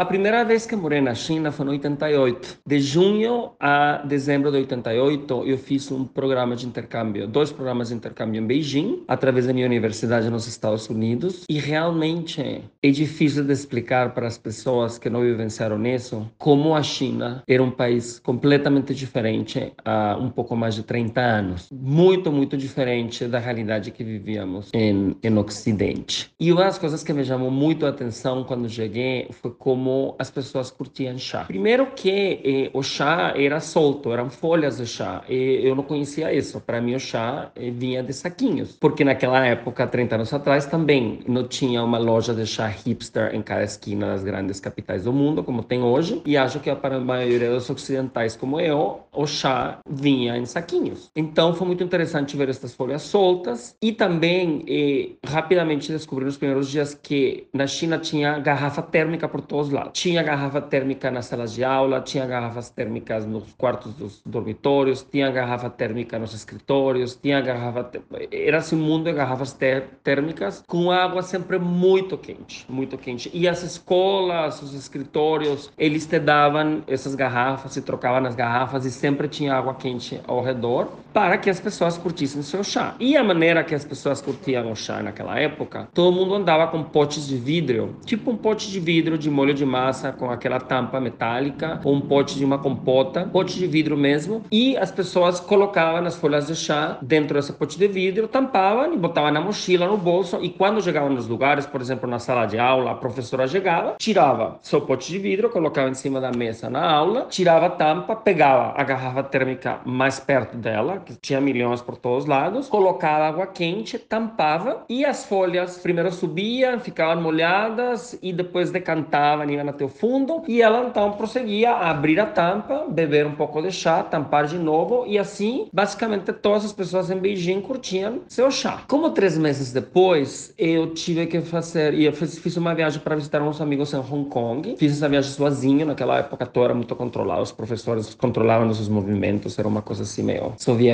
A primeira vez que morei na China foi em 88. De junho a dezembro de 88, eu fiz um programa de intercâmbio, dois programas de intercâmbio em Beijing, através da minha universidade nos Estados Unidos. E realmente é difícil de explicar para as pessoas que não vivenciaram isso como a China era um país completamente diferente há um pouco mais de 30 anos. Muito, muito diferente da realidade que vivíamos em, em Ocidente. E uma das coisas que me chamou muito a atenção quando cheguei foi como como as pessoas curtiam chá. Primeiro que eh, o chá era solto, eram folhas de chá. E eu não conhecia isso. Para mim o chá eh, vinha de saquinhos, porque naquela época, 30 anos atrás, também não tinha uma loja de chá hipster em cada esquina das grandes capitais do mundo, como tem hoje. E acho que para a maioria dos ocidentais como eu, o chá vinha em saquinhos. Então foi muito interessante ver estas folhas soltas e também eh, rapidamente descobri nos primeiros dias que na China tinha garrafa térmica por todos lados lá. Tinha garrafa térmica nas salas de aula, tinha garrafas térmicas nos quartos dos dormitórios, tinha garrafa térmica nos escritórios, tinha garrafa. Era assim um mundo de garrafas térmicas com água sempre muito quente, muito quente. E as escolas, os escritórios, eles te davam essas garrafas e trocavam as garrafas e sempre tinha água quente ao redor para que as pessoas curtissem seu chá. E a maneira que as pessoas curtiam o chá naquela época, todo mundo andava com potes de vidro, tipo um pote de vidro de molho de massa com aquela tampa metálica, ou um pote de uma compota, pote de vidro mesmo, e as pessoas colocavam as folhas de chá dentro desse pote de vidro, tampavam e botavam na mochila, no bolso, e quando chegavam nos lugares, por exemplo, na sala de aula, a professora chegava, tirava seu pote de vidro, colocava em cima da mesa na aula, tirava a tampa, pegava a garrafa térmica mais perto dela, que tinha milhões por todos os lados, colocava água quente, tampava, e as folhas primeiro subiam, ficavam molhadas, e depois decantavam e até o fundo e ela então prosseguia a abrir a tampa, beber um pouco de chá, tampar de novo e assim, basicamente todas as pessoas em Beijing curtiam seu chá. Como três meses depois, eu tive que fazer, e eu fiz, fiz uma viagem para visitar uns amigos em Hong Kong. Fiz essa viagem sozinho, naquela época todo era muito controlado, os professores controlavam os movimentos, era uma coisa assim meio soviética,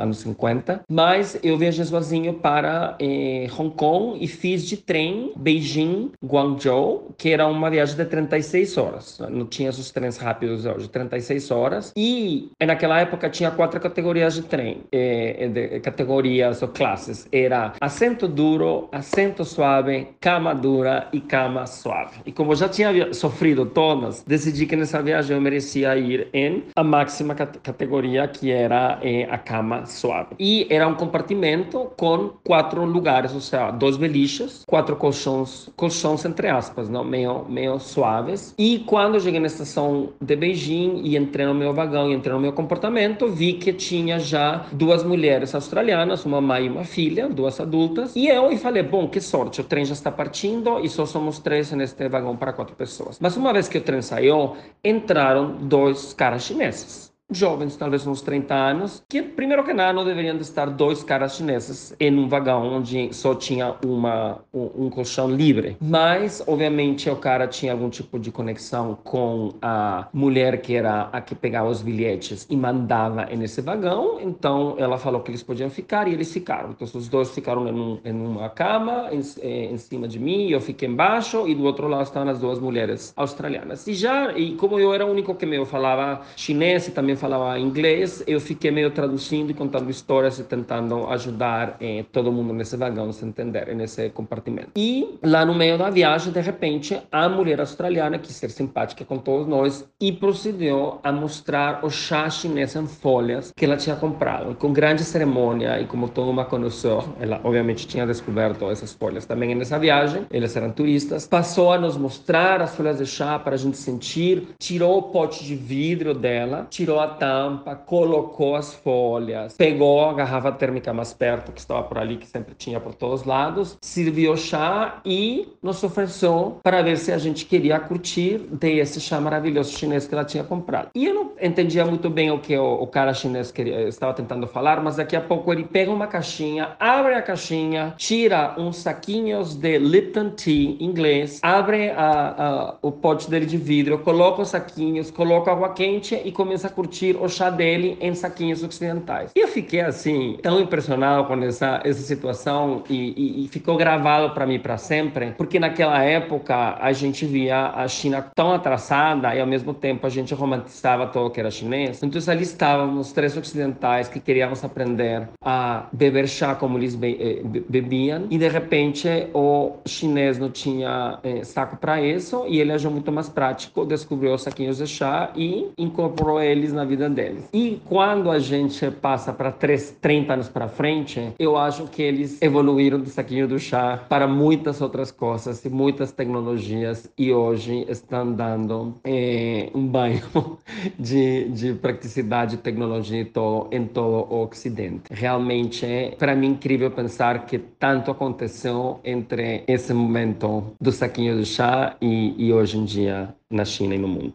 anos 50. Mas eu viajei sozinho para eh, Hong Kong e fiz de trem Beijing, Guangzhou, que era uma viagem de de 36 horas. Não tinha esses trens rápidos hoje, 36 horas. E naquela época tinha quatro categorias de trem, eh, de categorias ou classes. Era assento duro, assento suave, cama dura e cama suave. E como já tinha sofrido todas, decidi que nessa viagem eu merecia ir em a máxima categoria, que era eh, a cama suave. E era um compartimento com quatro lugares, ou seja, dois beliches, quatro colchões, colchões entre aspas, não? meio, meio suaves. E quando eu cheguei na estação de Beijing e entrei no meu vagão e entrei no meu comportamento, vi que tinha já duas mulheres australianas, uma mãe e uma filha, duas adultas. E eu e falei, bom, que sorte, o trem já está partindo e só somos três neste vagão para quatro pessoas. Mas uma vez que o trem saiu, entraram dois caras chineses jovens, talvez uns 30 anos, que primeiro que nada não deveriam estar dois caras chineses em um vagão onde só tinha uma um, um, colchão livre. Mas obviamente o cara tinha algum tipo de conexão com a mulher que era a que pegava os bilhetes e mandava nesse vagão. Então ela falou que eles podiam ficar e eles ficaram. Então os dois ficaram em, um, em uma cama em, eh, em cima de mim, eu fiquei embaixo e do outro lado estavam as duas mulheres australianas. E já e como eu era o único que meio falava chinês e também falava inglês, eu fiquei meio traduzindo e contando histórias e tentando ajudar eh, todo mundo nesse vagão se entender, nesse compartimento. E lá no meio da viagem, de repente, a mulher australiana quis ser simpática com todos nós e procedeu a mostrar o chá chinês em folhas que ela tinha comprado, com grande cerimônia e como toda uma conhecedora, ela obviamente tinha descoberto essas folhas também nessa viagem, eles eram turistas, passou a nos mostrar as folhas de chá para a gente sentir, tirou o pote de vidro dela, tirou a tampa, colocou as folhas, pegou a garrafa térmica mais perto que estava por ali, que sempre tinha por todos os lados, serviu chá e nos ofereceu para ver se a gente queria curtir desse chá maravilhoso chinês que ela tinha comprado. E eu não entendia muito bem o que o, o cara chinês queria, estava tentando falar, mas daqui a pouco ele pega uma caixinha, abre a caixinha, tira uns saquinhos de Lipton Tea inglês, abre a, a, o pote dele de vidro, coloca os saquinhos, coloca água quente e começa a curtir o chá dele em saquinhos ocidentais. E eu fiquei assim, tão impressionado com essa, essa situação e, e, e ficou gravado para mim para sempre, porque naquela época a gente via a China tão atrasada e ao mesmo tempo a gente romantizava todo o que era chinês. Então ali estávamos três ocidentais que queríamos aprender a beber chá como eles be eh, bebiam e de repente o chinês não tinha eh, saco para isso e ele achou muito mais prático, descobriu os saquinhos de chá e incorporou eles na vida deles. E quando a gente passa para 30 anos para frente, eu acho que eles evoluíram do saquinho do chá para muitas outras coisas e muitas tecnologias e hoje estão dando eh, um banho de, de praticidade tecnologia em todo, em todo o Ocidente. Realmente, é para mim, incrível pensar que tanto aconteceu entre esse momento do saquinho do chá e, e hoje em dia na China e no mundo.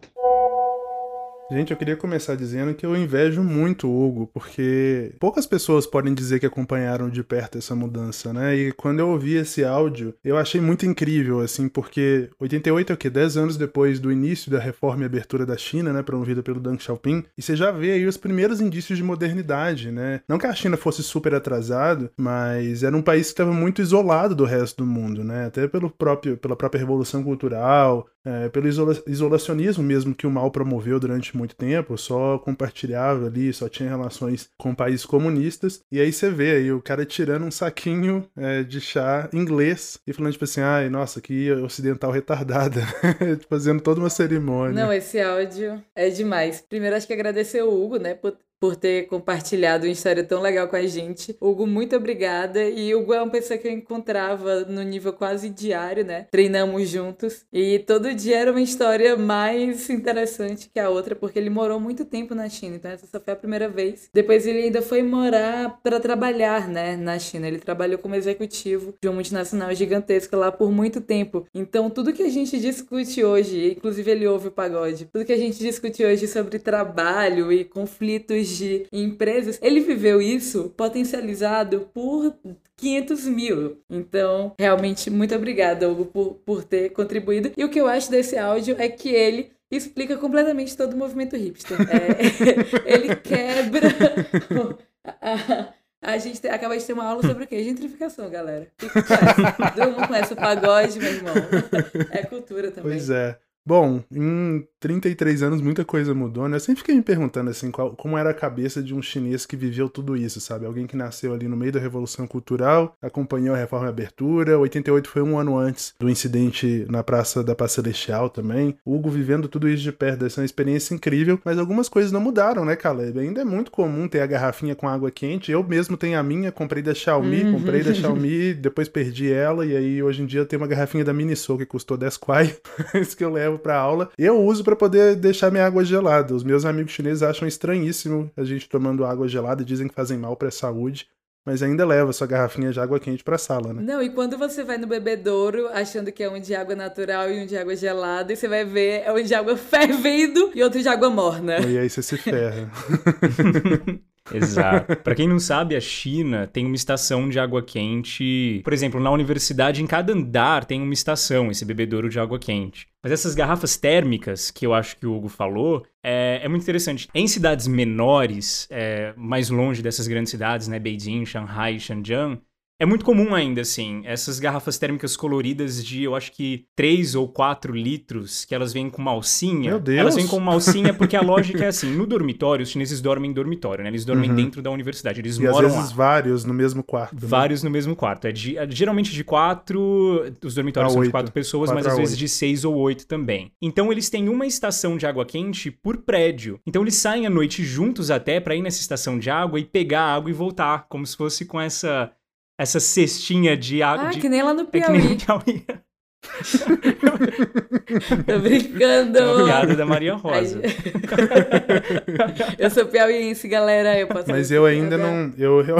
Gente, eu queria começar dizendo que eu invejo muito o Hugo, porque poucas pessoas podem dizer que acompanharam de perto essa mudança, né? E quando eu ouvi esse áudio, eu achei muito incrível, assim, porque 88 é o quê? 10 anos depois do início da reforma e abertura da China, né? Promovida pelo Deng Xiaoping, e você já vê aí os primeiros indícios de modernidade, né? Não que a China fosse super atrasado, mas era um país que estava muito isolado do resto do mundo, né? Até pelo próprio, pela própria revolução cultural, é, pelo isola isolacionismo mesmo que o mal promoveu durante muito tempo, só compartilhava ali, só tinha relações com países comunistas, e aí você vê aí o cara tirando um saquinho é, de chá inglês e falando tipo assim, ai, nossa, que ocidental retardada, fazendo toda uma cerimônia. Não, esse áudio é demais. Primeiro acho que agradecer o Hugo, né, por por ter compartilhado uma história tão legal com a gente. Hugo, muito obrigada. E Hugo é uma pessoa que eu encontrava no nível quase diário, né? Treinamos juntos. E todo dia era uma história mais interessante que a outra, porque ele morou muito tempo na China. Então, essa só foi a primeira vez. Depois, ele ainda foi morar para trabalhar, né? Na China. Ele trabalhou como executivo de uma multinacional gigantesca lá por muito tempo. Então, tudo que a gente discute hoje, inclusive ele ouve o pagode, tudo que a gente discute hoje sobre trabalho e conflitos de empresas, ele viveu isso potencializado por 500 mil. Então, realmente, muito obrigada, Hugo, por, por ter contribuído. E o que eu acho desse áudio é que ele explica completamente todo o movimento hipster. É, ele quebra. a, a gente acaba de ter uma aula sobre o quê? Gentrificação, galera. Todo mundo conhece o pagode, meu irmão. É cultura também. Pois é. Bom, em 33 anos muita coisa mudou, né? Eu sempre fiquei me perguntando assim, qual, como era a cabeça de um chinês que viveu tudo isso, sabe? Alguém que nasceu ali no meio da Revolução Cultural, acompanhou a Reforma e Abertura, 88 foi um ano antes do incidente na Praça da Paz Celestial também. Hugo vivendo tudo isso de perto, essa é uma experiência incrível, mas algumas coisas não mudaram, né, Caleb? Ainda é muito comum ter a garrafinha com água quente. Eu mesmo tenho a minha, comprei da Xiaomi, uhum. comprei da Xiaomi, depois perdi ela, e aí hoje em dia eu tenho uma garrafinha da Miniso que custou 10 kwai, isso que eu levo pra aula. Eu uso para poder deixar minha água gelada. Os meus amigos chineses acham estranhíssimo a gente tomando água gelada, dizem que fazem mal para a saúde mas ainda leva sua garrafinha de água quente para a sala, né? Não, e quando você vai no bebedouro achando que é um de água natural e um de água gelada, e você vai ver é um de água fervendo e outro de água morna. E aí você se ferra. Exato. Para quem não sabe, a China tem uma estação de água quente. Por exemplo, na universidade, em cada andar tem uma estação, esse bebedouro de água quente. Mas essas garrafas térmicas, que eu acho que o Hugo falou, é, é muito interessante. Em cidades menores, é, mais longe dessas grandes cidades, né, Beijing, Shanghai, Shenzhen, É muito comum ainda, assim, essas garrafas térmicas coloridas de, eu acho que 3 ou 4 litros, que elas vêm com uma alcinha. Meu Deus! Elas vêm com uma alcinha porque a lógica é assim, no dormitório, os chineses dormem em dormitório, né? Eles dormem Uhum. dentro da universidade, eles E às moram vezes lá. vários no mesmo quarto. né? Vários no mesmo quarto. É, de- é geralmente de quatro. Os dormitórios A são de oito. quatro pessoas, Quatro mas a às vezes oito. de seis ou oito também. Então eles têm uma estação de água quente por prédio. Então eles saem à noite juntos até pra ir nessa estação de água e pegar a água e voltar. Como se fosse com essa. Essa cestinha de água. Ah, de... que nem lá no É que nem Piauí. no Piauí. Tô brincando. É uma piada da Maria Rosa. Eu sou piauiense, galera. Eu posso Mas eu ainda não. Eu, eu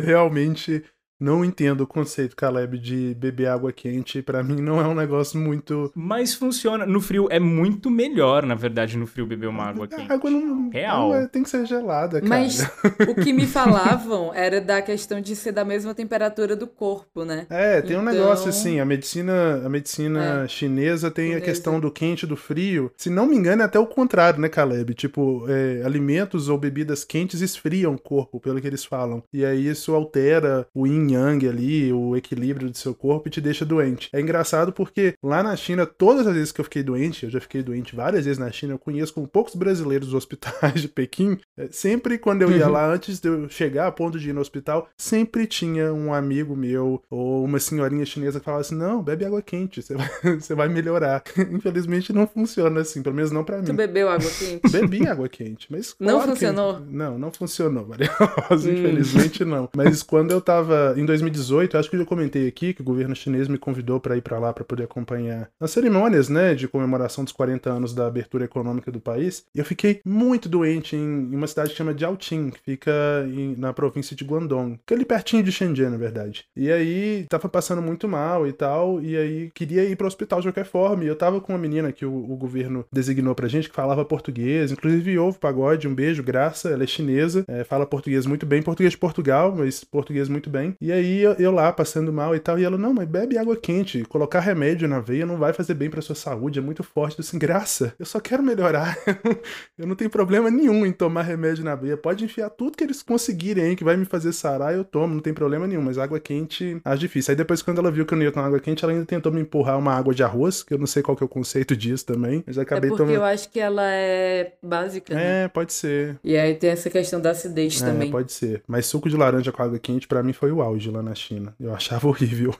realmente não entendo o conceito, Caleb, de beber água quente. Pra mim não é um negócio muito. Mas funciona. No frio é muito melhor, na verdade, no frio beber uma água quente. A água não. Real. água tem que ser gelada, cara. Mas o que me falavam era da questão de ser da mesma temperatura do corpo, né? É, tem um Então- negócio assim, a medicina, a medicina É. chinesa tem a Chinesa. questão do quente e do frio. Se não me engano, é até o contrário, né, Caleb? Tipo, é, alimentos ou bebidas quentes esfriam o corpo, pelo que eles falam. E aí isso altera o yin yang ali, o equilíbrio do seu corpo e te deixa doente. É engraçado porque lá na China, todas as vezes que eu fiquei doente, eu já fiquei doente várias vezes na China, eu conheço com poucos brasileiros dos hospitais de Pequim. é, Sempre quando eu ia lá, antes de eu chegar a ponto de ir no hospital, sempre tinha um amigo meu ou uma senhorinha chinesa que falava assim: não, bebe água quente, você vai, você vai melhorar. Infelizmente não funciona assim, pelo menos não pra Tu mim. bebeu água quente? Bebi água quente, mas. Não claro que- funcionou? Não, não funcionou, Maria Rosa, Hum. infelizmente não. Mas quando eu tava em 2018, acho que eu já comentei aqui que o governo chinês me convidou pra ir pra lá pra poder acompanhar as cerimônias, né, de comemoração dos 40 anos da abertura econômica do país. E eu fiquei muito doente em, uma cidade que chama Jiaoqing, que fica em- na província de Guangdong, que é ali pertinho de Shenzhen, na verdade. E aí tava passando muito mal e tal, e aí queria ir pro hospital de qualquer forma. E eu tava com uma menina que o, o governo designou pra gente que falava português, inclusive ouve pagode, um beijo, graça, ela é chinesa, é, fala português muito bem, português de Portugal, mas português muito bem. E aí eu, eu lá passando mal e tal, e ela, não, mas bebe água quente, colocar remédio na veia não vai fazer bem pra sua saúde, é muito forte. Eu assim, graça, eu só quero melhorar. eu não tenho problema nenhum em tomar remédio na veia. Pode enfiar tudo que eles conseguirem aí, que vai me fazer sarar, eu tomo, não tem problema nenhum, mas água quente acho difícil. Aí depois, quando ela viu que eu não ia tomar água quente, ela ainda tentou me empurrar uma água de arroz, que eu não sei qual que é o conceito disso também, mas É acabei porque tomando. eu acho que ela é básica, né? É, pode ser. E aí tem essa questão da acidez É, também. pode ser. Mas suco de laranja com água quente, pra mim, foi o auge lá na China. Eu achava horrível.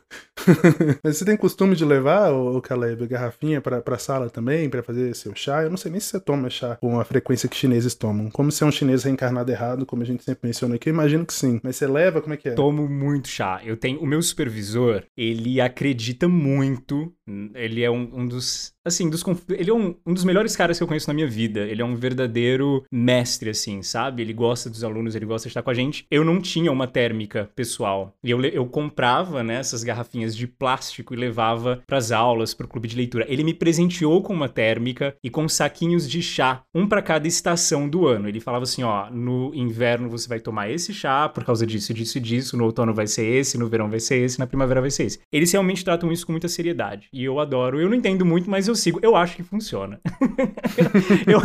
Mas você tem costume de levar, ô Caleb, garrafinha pra, pra sala também, pra fazer seu chá? Eu não sei nem se você toma chá com a frequência que chineses tomam. Como se é um chinês reencarnado errado, como a gente sempre menciona aqui, eu imagino que sim. Mas você leva, como é que é? Tomo muito chá. Eu tenho o meu supervisor, ele acredita muito. Ele é um, um dos assim, dos ele é um, um dos melhores caras que eu conheço na minha vida. Ele é um verdadeiro mestre assim, sabe? Ele gosta dos alunos, ele gosta de estar com a gente. Eu não tinha uma térmica pessoal. E eu, eu comprava, né, essas garrafinhas de plástico e levava pras aulas, pro clube de leitura. Ele me presenteou com uma térmica e com saquinhos de chá, um pra cada estação do ano. Ele falava assim, ó, no inverno você vai tomar esse chá por causa disso, disso e disso, no outono vai ser esse, no verão vai ser esse, na primavera vai ser esse. Eles realmente tratam isso com muita seriedade. E eu adoro. Eu não entendo muito, mas eu sigo. Eu acho que funciona. eu,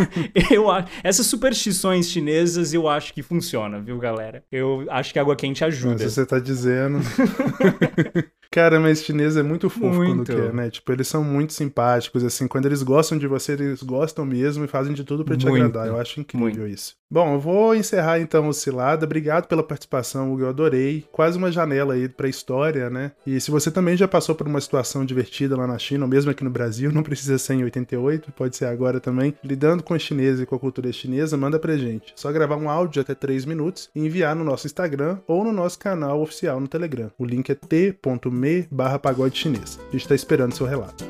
eu, essas superstições chinesas eu acho que funciona, viu, galera? Eu acho que água quente ajuda. Se você tá dizendo. Cara, mas chinês é muito fofo quando Muito. quer, né? Tipo, eles são muito simpáticos, assim. Quando eles gostam de você, eles gostam mesmo e fazem de tudo pra te Muito. agradar. Eu acho incrível isso. Bom, eu vou encerrar então o Cilada. Obrigado pela participação, Hugo. Eu adorei. Quase uma janela aí pra história, né? E se você também já passou por uma situação divertida lá na China, ou mesmo aqui no Brasil, não precisa ser em 88, pode ser agora também, lidando com a chinesa e com a cultura chinesa, manda pra gente. Só gravar um áudio de até 3 minutos e enviar no nosso Instagram ou no nosso canal oficial no Telegram. O link é t.me barra pagode chinês. A gente tá esperando seu relato.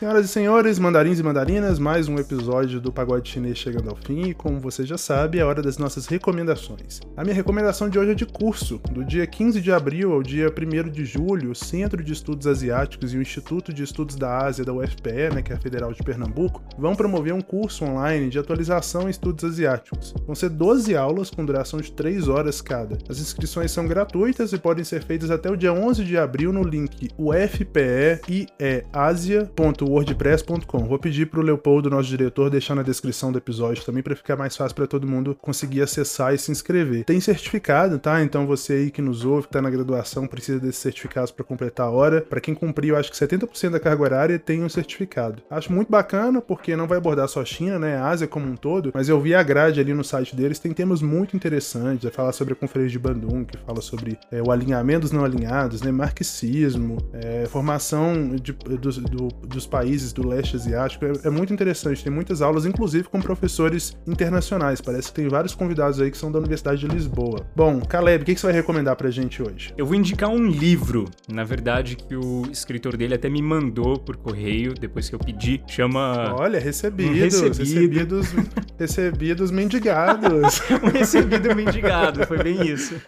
Senhoras e senhores, mandarins e mandarinas, mais um episódio do Pagode Chinês chegando ao fim e como você já sabe, é hora das nossas recomendações. A minha recomendação de hoje é de curso. Do dia 15 de abril ao dia 1 de julho, o Centro de Estudos Asiáticos e o Instituto de Estudos da Ásia da UFPE, né, que é a Federal de Pernambuco, vão promover um curso online de atualização em estudos asiáticos. Vão ser 12 aulas com duração de 3 horas cada. As inscrições são gratuitas e podem ser feitas até o dia 11 de abril no link ufpe.asia.com wordpress.com. Vou pedir pro Leopoldo, nosso diretor, deixar na descrição do episódio também para ficar mais fácil para todo mundo conseguir acessar e se inscrever. Tem certificado, tá? Então você aí que nos ouve, que tá na graduação, precisa desses certificados para completar a hora. Para quem cumpriu, acho que 70% da carga horária tem um certificado. Acho muito bacana porque não vai abordar só China, né? Ásia como um todo, mas eu vi a grade ali no site deles, tem temas muito interessantes, vai falar sobre a conferência de Bandung, que fala sobre é, o alinhamento dos não alinhados, né? Marxismo, é, formação de, do, do, dos países países do leste asiático. É, é, muito interessante, tem muitas aulas, inclusive com professores internacionais. Parece que tem vários convidados aí que são da Universidade de Lisboa. Bom, Caleb, o que, que você vai recomendar pra gente hoje? Eu vou indicar um livro, na verdade, que o escritor dele até me mandou por correio, depois que eu pedi. Chama. Olha, recebido. Um recebido. Recebidos, recebidos mendigados. um recebido mendigado, foi bem isso.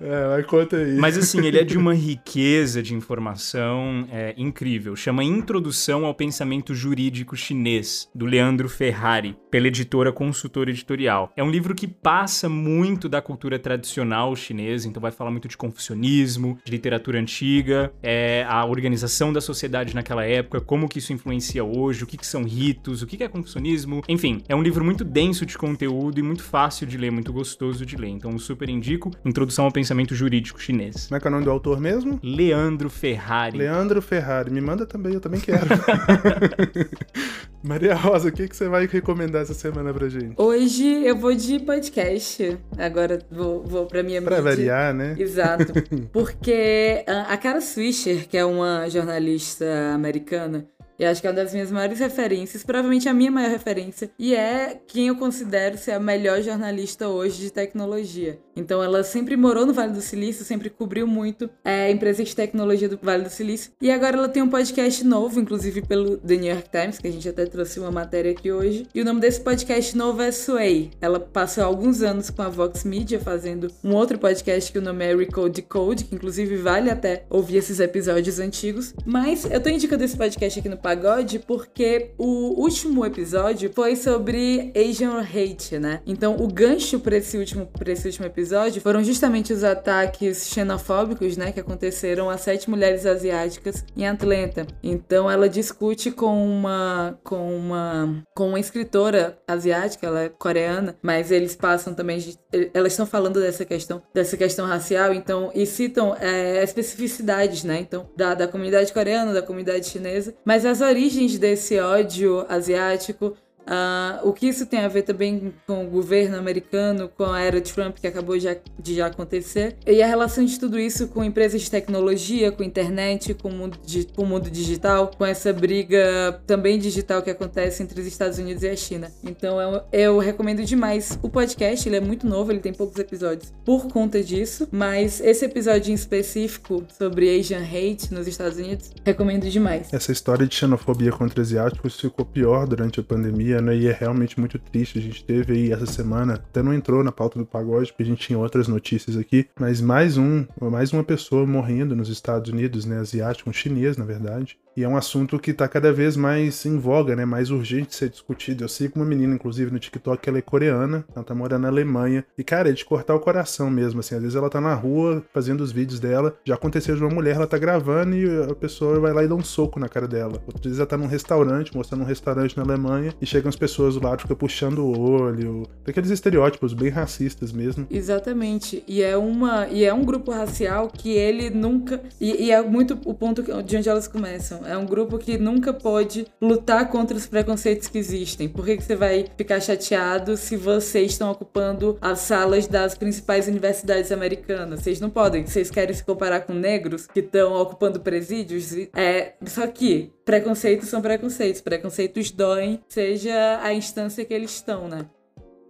É, mas conta aí. Mas assim, ele é de uma riqueza de informação é, incrível. Chama Introdução ao Pensamento Jurídico Chinês, do Leandro Ferrari, pela editora Consultor Editorial. É um livro que passa muito da cultura tradicional chinesa, então vai falar muito de confucionismo, de literatura antiga, é, a organização da sociedade naquela época, como que isso influencia hoje, o que, que são ritos, o que, que é confucionismo. Enfim, é um livro muito denso de conteúdo e muito fácil de ler, muito gostoso de ler. Então, super indico Introdução ao Pensamento Jurídico Chinês. Como é que é o nome do autor mesmo? Leandro Ferrari. Leandro Ferrari. Me manda também, eu também quero. Maria Rosa, o que, que você vai recomendar essa semana pra gente? Hoje eu vou de podcast. Agora vou, vou pra minha Pra mídia. variar, né? Exato. Porque a Cara Swisher, que é uma jornalista americana, eu acho que é uma das minhas maiores referências, provavelmente a minha maior referência, e é quem eu considero ser a melhor jornalista hoje de tecnologia. Então ela sempre morou no Vale do Silício, sempre cobriu muito é, empresas de tecnologia do Vale do Silício. E agora ela tem um podcast novo, inclusive pelo The New York Times, que a gente até trouxe uma matéria aqui hoje. E o nome desse podcast novo é Sway. Ela passou alguns anos com a Vox Media fazendo um outro podcast que o nome é Recode Code, que inclusive vale até ouvir esses episódios antigos. Mas eu tô indicando esse podcast aqui no Pagode porque o último episódio foi sobre Asian Hate, né? Então o gancho para esse último, pra esse último episódio foram justamente os ataques xenofóbicos, né, que aconteceram a sete mulheres asiáticas em Atlanta. Então ela discute com uma com uma com uma escritora asiática, ela é coreana, mas eles passam também elas estão falando dessa questão dessa questão racial, então e citam é, especificidades, né, então da, da comunidade coreana, da comunidade chinesa, mas as origens desse ódio asiático Uh, o que isso tem a ver também com o governo americano, com a era Trump que acabou de, de já acontecer, e a relação de tudo isso com empresas de tecnologia, com internet, com o, mundo, com o mundo digital, com essa briga também digital que acontece entre os Estados Unidos e a China. Então eu, eu recomendo demais o podcast, ele é muito novo, ele tem poucos episódios por conta disso, mas esse episódio em específico sobre Asian Hate nos Estados Unidos, recomendo demais. Essa história de xenofobia contra asiáticos ficou pior durante a pandemia né? E é realmente muito triste. A gente teve aí essa semana, até não entrou na pauta do pagode, porque a gente tinha outras notícias aqui, mas mais um, mais uma pessoa morrendo nos Estados Unidos, né? Asiático, um chinês, na verdade. E é um assunto que está cada vez mais em voga, né? Mais urgente de ser discutido. Eu sigo uma menina, inclusive, no TikTok, que ela é coreana, ela tá morando na Alemanha. E, cara, é de cortar o coração mesmo, assim. Às vezes ela tá na rua fazendo os vídeos dela. Já aconteceu de uma mulher, ela tá gravando e a pessoa vai lá e dá um soco na cara dela. Outras vezes ela tá num restaurante, mostrando um restaurante na Alemanha, e chegam as pessoas do lado, fica puxando o olho. Aqueles estereótipos bem racistas mesmo. Exatamente. E é uma. E é um grupo racial que ele nunca. E, e é muito o ponto de onde elas começam é um grupo que nunca pode lutar contra os preconceitos que existem. Por que, que você vai ficar chateado se vocês estão ocupando as salas das principais universidades americanas? Vocês não podem. Vocês querem se comparar com negros que estão ocupando presídios? É, só que preconceitos são preconceitos. Preconceitos doem, seja a instância que eles estão, né?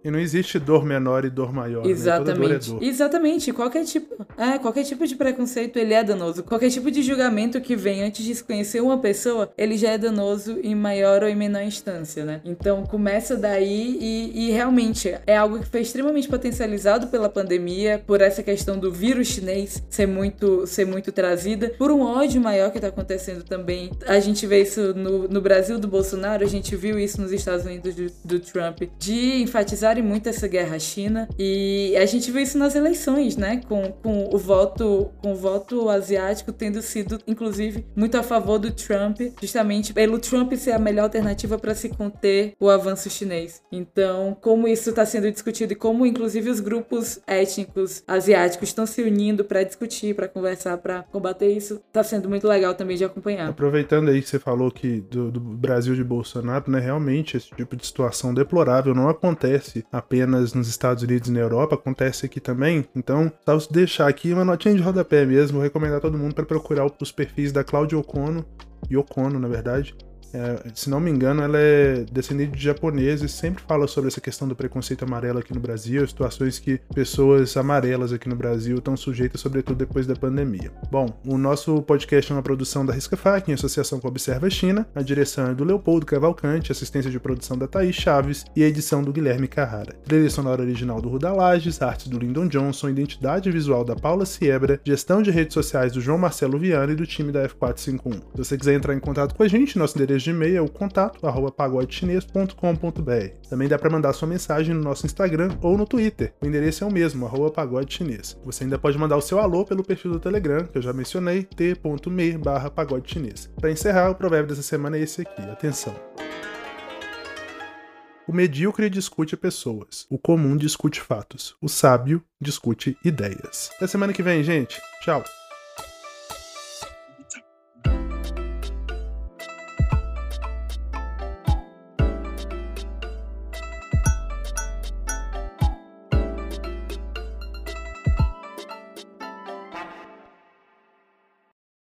E não existe dor menor e dor maior. Exatamente. Né? Toda dor é dor. Exatamente. Qualquer tipo, é, qualquer tipo de preconceito ele é danoso. Qualquer tipo de julgamento que vem antes de se conhecer uma pessoa, ele já é danoso em maior ou em menor instância, né? Então começa daí e, e realmente é algo que foi extremamente potencializado pela pandemia, por essa questão do vírus chinês ser muito, ser muito trazida, por um ódio maior que tá acontecendo também. A gente vê isso no, no Brasil do Bolsonaro, a gente viu isso nos Estados Unidos do, do Trump, de muito essa guerra à China. E a gente viu isso nas eleições, né? Com, com o voto com o voto asiático tendo sido, inclusive, muito a favor do Trump, justamente pelo Trump ser a melhor alternativa para se conter o avanço chinês. Então, como isso está sendo discutido e como, inclusive, os grupos étnicos asiáticos estão se unindo para discutir, para conversar, para combater isso, está sendo muito legal também de acompanhar. Aproveitando aí que você falou que do, do Brasil de Bolsonaro, né? Realmente esse tipo de situação deplorável não acontece apenas nos Estados Unidos e na Europa, acontece aqui também. Então, só deixar aqui uma notinha de rodapé mesmo, vou recomendar todo mundo para procurar os perfis da Claudia Ocono, Yokono, na verdade, é, se não me engano, ela é descendente de japoneses, sempre fala sobre essa questão do preconceito amarelo aqui no Brasil, situações que pessoas amarelas aqui no Brasil estão sujeitas, sobretudo depois da pandemia. Bom, o nosso podcast é uma produção da Risca Fac, em associação com a Observa China, a direção é do Leopoldo Cavalcante, assistência de produção da Thaís Chaves e a edição do Guilherme Carrara. Trilha sonora original do Ruda Lages, artes do Lyndon Johnson, identidade visual da Paula Siebra, gestão de redes sociais do João Marcelo Viana e do time da F451. Se você quiser entrar em contato com a gente, nosso endereço de e-mail é o contato arroba. Também dá para mandar sua mensagem no nosso Instagram ou no Twitter. O endereço é o mesmo, arroba pagodechinês. Você ainda pode mandar o seu alô pelo perfil do Telegram, que eu já mencionei, t.me barra pagodechinês. Para encerrar, o provérbio dessa semana é esse aqui. Atenção. O medíocre discute pessoas, o comum discute fatos, o sábio discute ideias. Até semana que vem, gente. Tchau.